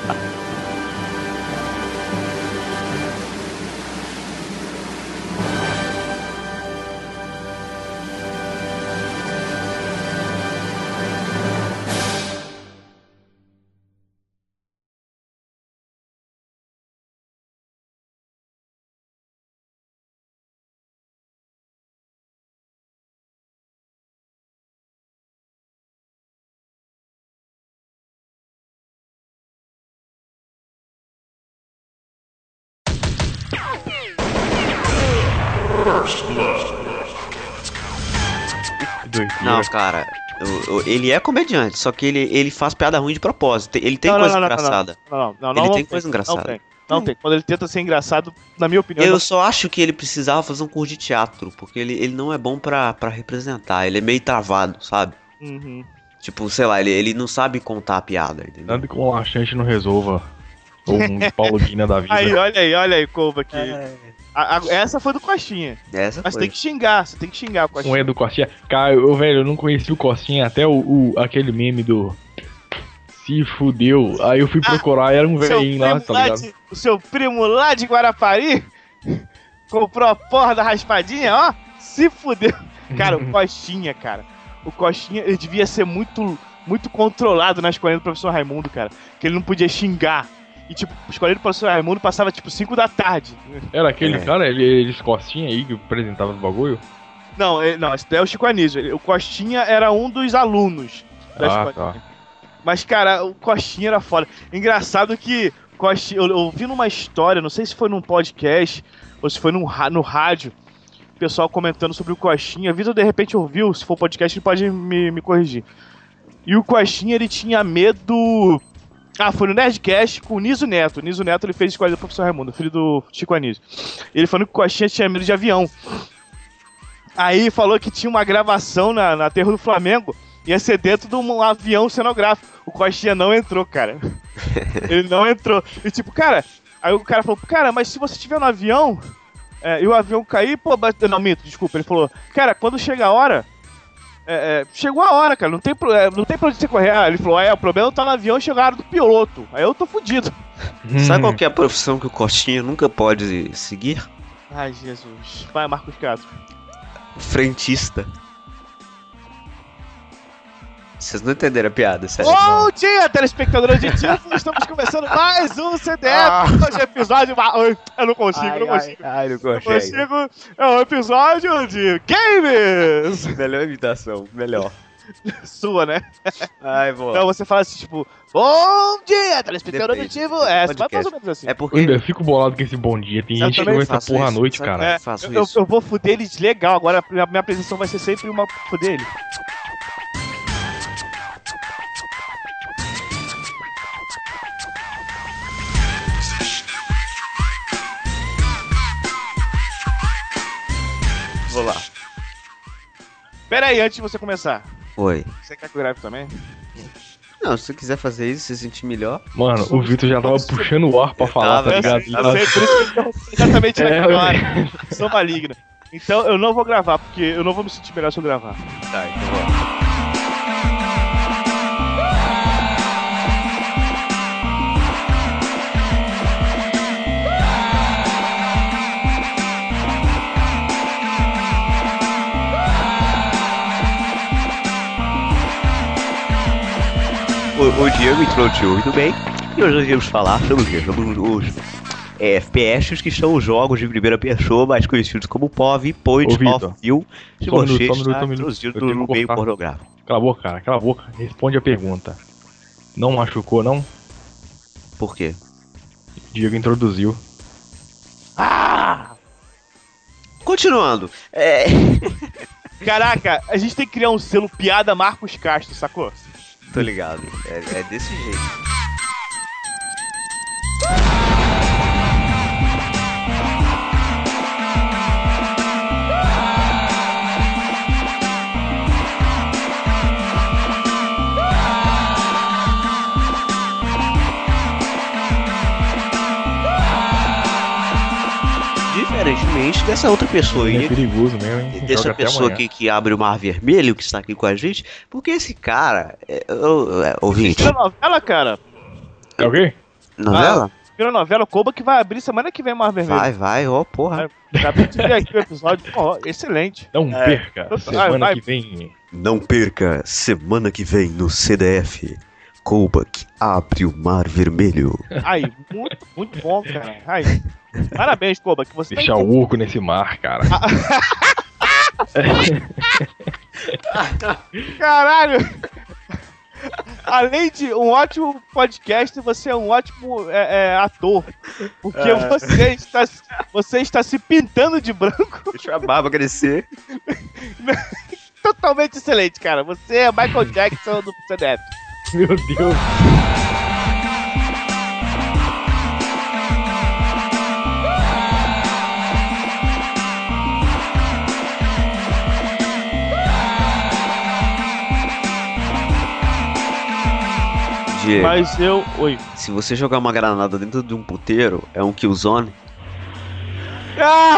Não, cara, o- o- ele é comediante, só que ele, ele faz piada ruim de propósito. Ele tem Não, não, coisa não, não, não, engraçada. Não, não, não. Ele não, tem não coisa Não engraçada. tem. Não tem. Quando ele tenta ser engraçado, na minha opinião. Eu não- só acho que ele precisava fazer um curso de teatro, porque ele, ele não é bom pra, pra representar, ele é meio travado, sabe? Uhum. Tipo, sei lá, ele, ele não sabe contar a piada, entendeu? Nada que um laxante não resolva. Ou um Paulo Guina da vida. Aí, olha aí, olha aí, Koba aqui. A- a- essa foi do Coxinha. Essa Mas foi. tem que xingar, você tem que xingar o Coxinha. é do Costinha. Cara, eu, velho, eu não conheci o Costinha até o, o- aquele meme do. Se fudeu. Aí eu fui procurar e era um velhinho lá, tá ligado? de- o seu primo lá de Guarapari comprou a porra da raspadinha, ó. Se fudeu. Cara, o Coxinha, cara. O Coxinha, ele devia ser muito, muito controlado na escolinha do professor Raimundo, cara. Que ele não podia xingar. E, tipo, escolinha do professor Raimundo passava, tipo, 5 da tarde. Era aquele É. cara, ele, ele Costinha aí que apresentava os bagulho? Não, ele- não, esse daí é o Chico Anísio. Ele- O Coxinha era um dos alunos da Ah, tá. Mas, cara, o Coxinha era foda. Engraçado que Coxinha, eu, eu ouvi numa história, não sei se foi num podcast ou se foi num, no rádio, o pessoal comentando sobre o Coxinha. Vitor, de repente, ouviu, se for podcast, ele pode me, me corrigir. E o Coxinha, ele tinha medo. Ah, foi no Nerdcast com o Niso Neto. O Niso Neto ele fez escola do professor Raimundo, filho do Chico Anísio. Ele falou que o Coxinha tinha medo de avião. Aí falou que tinha uma gravação na, na Terra do Flamengo, ia ser dentro de um avião cenográfico. O Coxinha não entrou, cara. Ele não entrou. E tipo, cara, aí o cara falou, cara, mas se você estiver no avião é, e o avião cair, pô, não, mito, desculpa. Ele falou, cara, quando chega a hora. É, é, chegou a hora, cara, não tem, pro- é, não tem pra onde você correr. Ah, ele falou, é, o problema tá no avião e chegou a hora do piloto. Aí eu tô fudido. Sabe Hum. qual que é a profissão que o Costinha nunca pode seguir? Ai, Jesus. Vai, Marcos Castro. Frentista. Vocês não entenderam a piada, sério. Bom dia, telespectador auditivo! Estamos começando mais um CDF. Ah. Hoje é episódio. Ai, Eu não consigo, não consigo. ai, não Não consigo. É um episódio de games! Melhor imitação, melhor. Sua, né? Ai, vou Então você fala assim, tipo, bom dia, telespectador auditivo. É, você vai mais ou menos assim. É Eu porque. ainda fico bolado com esse bom dia. Tem Eu gente que ouve essa porra à noite, cara. É, eu, eu- eu vou fuder eles legal. Agora a minha apresentação vai ser sempre uma fuder ele. Pera aí, antes de você começar. Oi. Você quer que eu grave também? Não, se você quiser fazer isso, se sentir melhor. Mano, o Vitor já tava puxando o ar pra falar, tava, tá Eu ligado? eu sei, por isso que eu exatamente É, naquela hora. Sou maligno. Então eu não vou gravar, porque eu não vou me sentir melhor se eu gravar. Tá, então O, Diego introduziu muito bem. E hoje nós vamos falar sobre o quê? Sobre os é, FPS, que são os jogos de primeira pessoa, mais conhecidos como POV, Point Ô, of View, se Só você minuto, está minuto. introduzido no meio cortar. pornográfico. Cala a boca, cara, cala a boca. Responde a pergunta. Não machucou, não? Por quê? Diego introduziu. Continuando. É... Caraca, a gente tem que criar um selo piada Marcos Castro, sacou? Tô ligado. É, é desse jeito. Dessa outra pessoa É aí, perigoso mesmo, hein? Joga dessa até pessoa aqui que abre o Mar Vermelho, que está aqui com a gente, porque esse cara, é, ô, é, ouvinte, Vira novela, cara. É o quê? novela? Vira novela, Koba que vai abrir semana que vem Mar Vermelho. Vai, vai, ó, porra. Acabei de ver aqui o episódio. Pô, excelente. Não perca. Vai, Semana vai. que vem. Não perca semana que vem no CDF. Koubak abre o Mar Vermelho. Aí, muito, muito bom, cara. Aí. Parabéns, que você Deixar tá o oco nesse mar, cara. Caralho! além de um ótimo podcast, você é um ótimo é, é, ator. Porque você, está, você está se pintando de branco. Deixa a barba crescer. Totalmente excelente, cara. Você é Michael Jackson do CDF. Meu Deus. Diego, Mas eu. Oi. se você jogar uma granada dentro de um puteiro, é um killzone. Ah!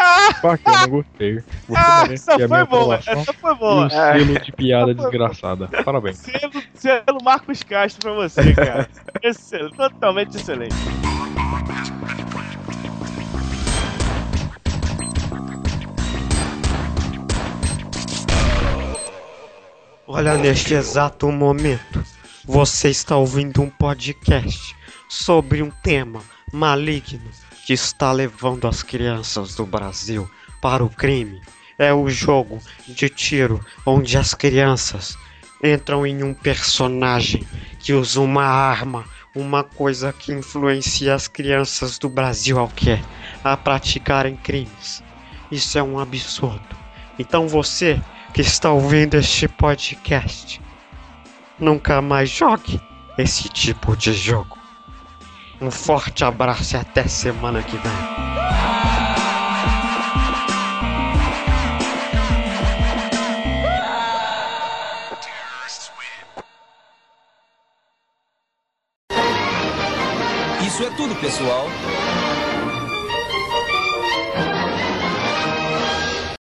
Ah! Bacana, gostei. Você Ah, essa a minha foi boa, aprovação essa foi boa. selo de piada desgraçada. Parabéns. Selo, selo Marcos Castro pra você, cara. Excelente, totalmente excelente. Olha, neste exato momento, você está ouvindo um podcast sobre um tema maligno que está levando as crianças do Brasil para o crime. É o jogo de tiro onde as crianças entram em um personagem que usa uma arma, uma coisa que influencia as crianças do Brasil ao que? A praticarem crimes. Isso é um absurdo. Então você que está ouvindo este podcast, nunca mais jogue esse tipo de jogo. Um forte abraço e até semana que vem. Isso é tudo, pessoal.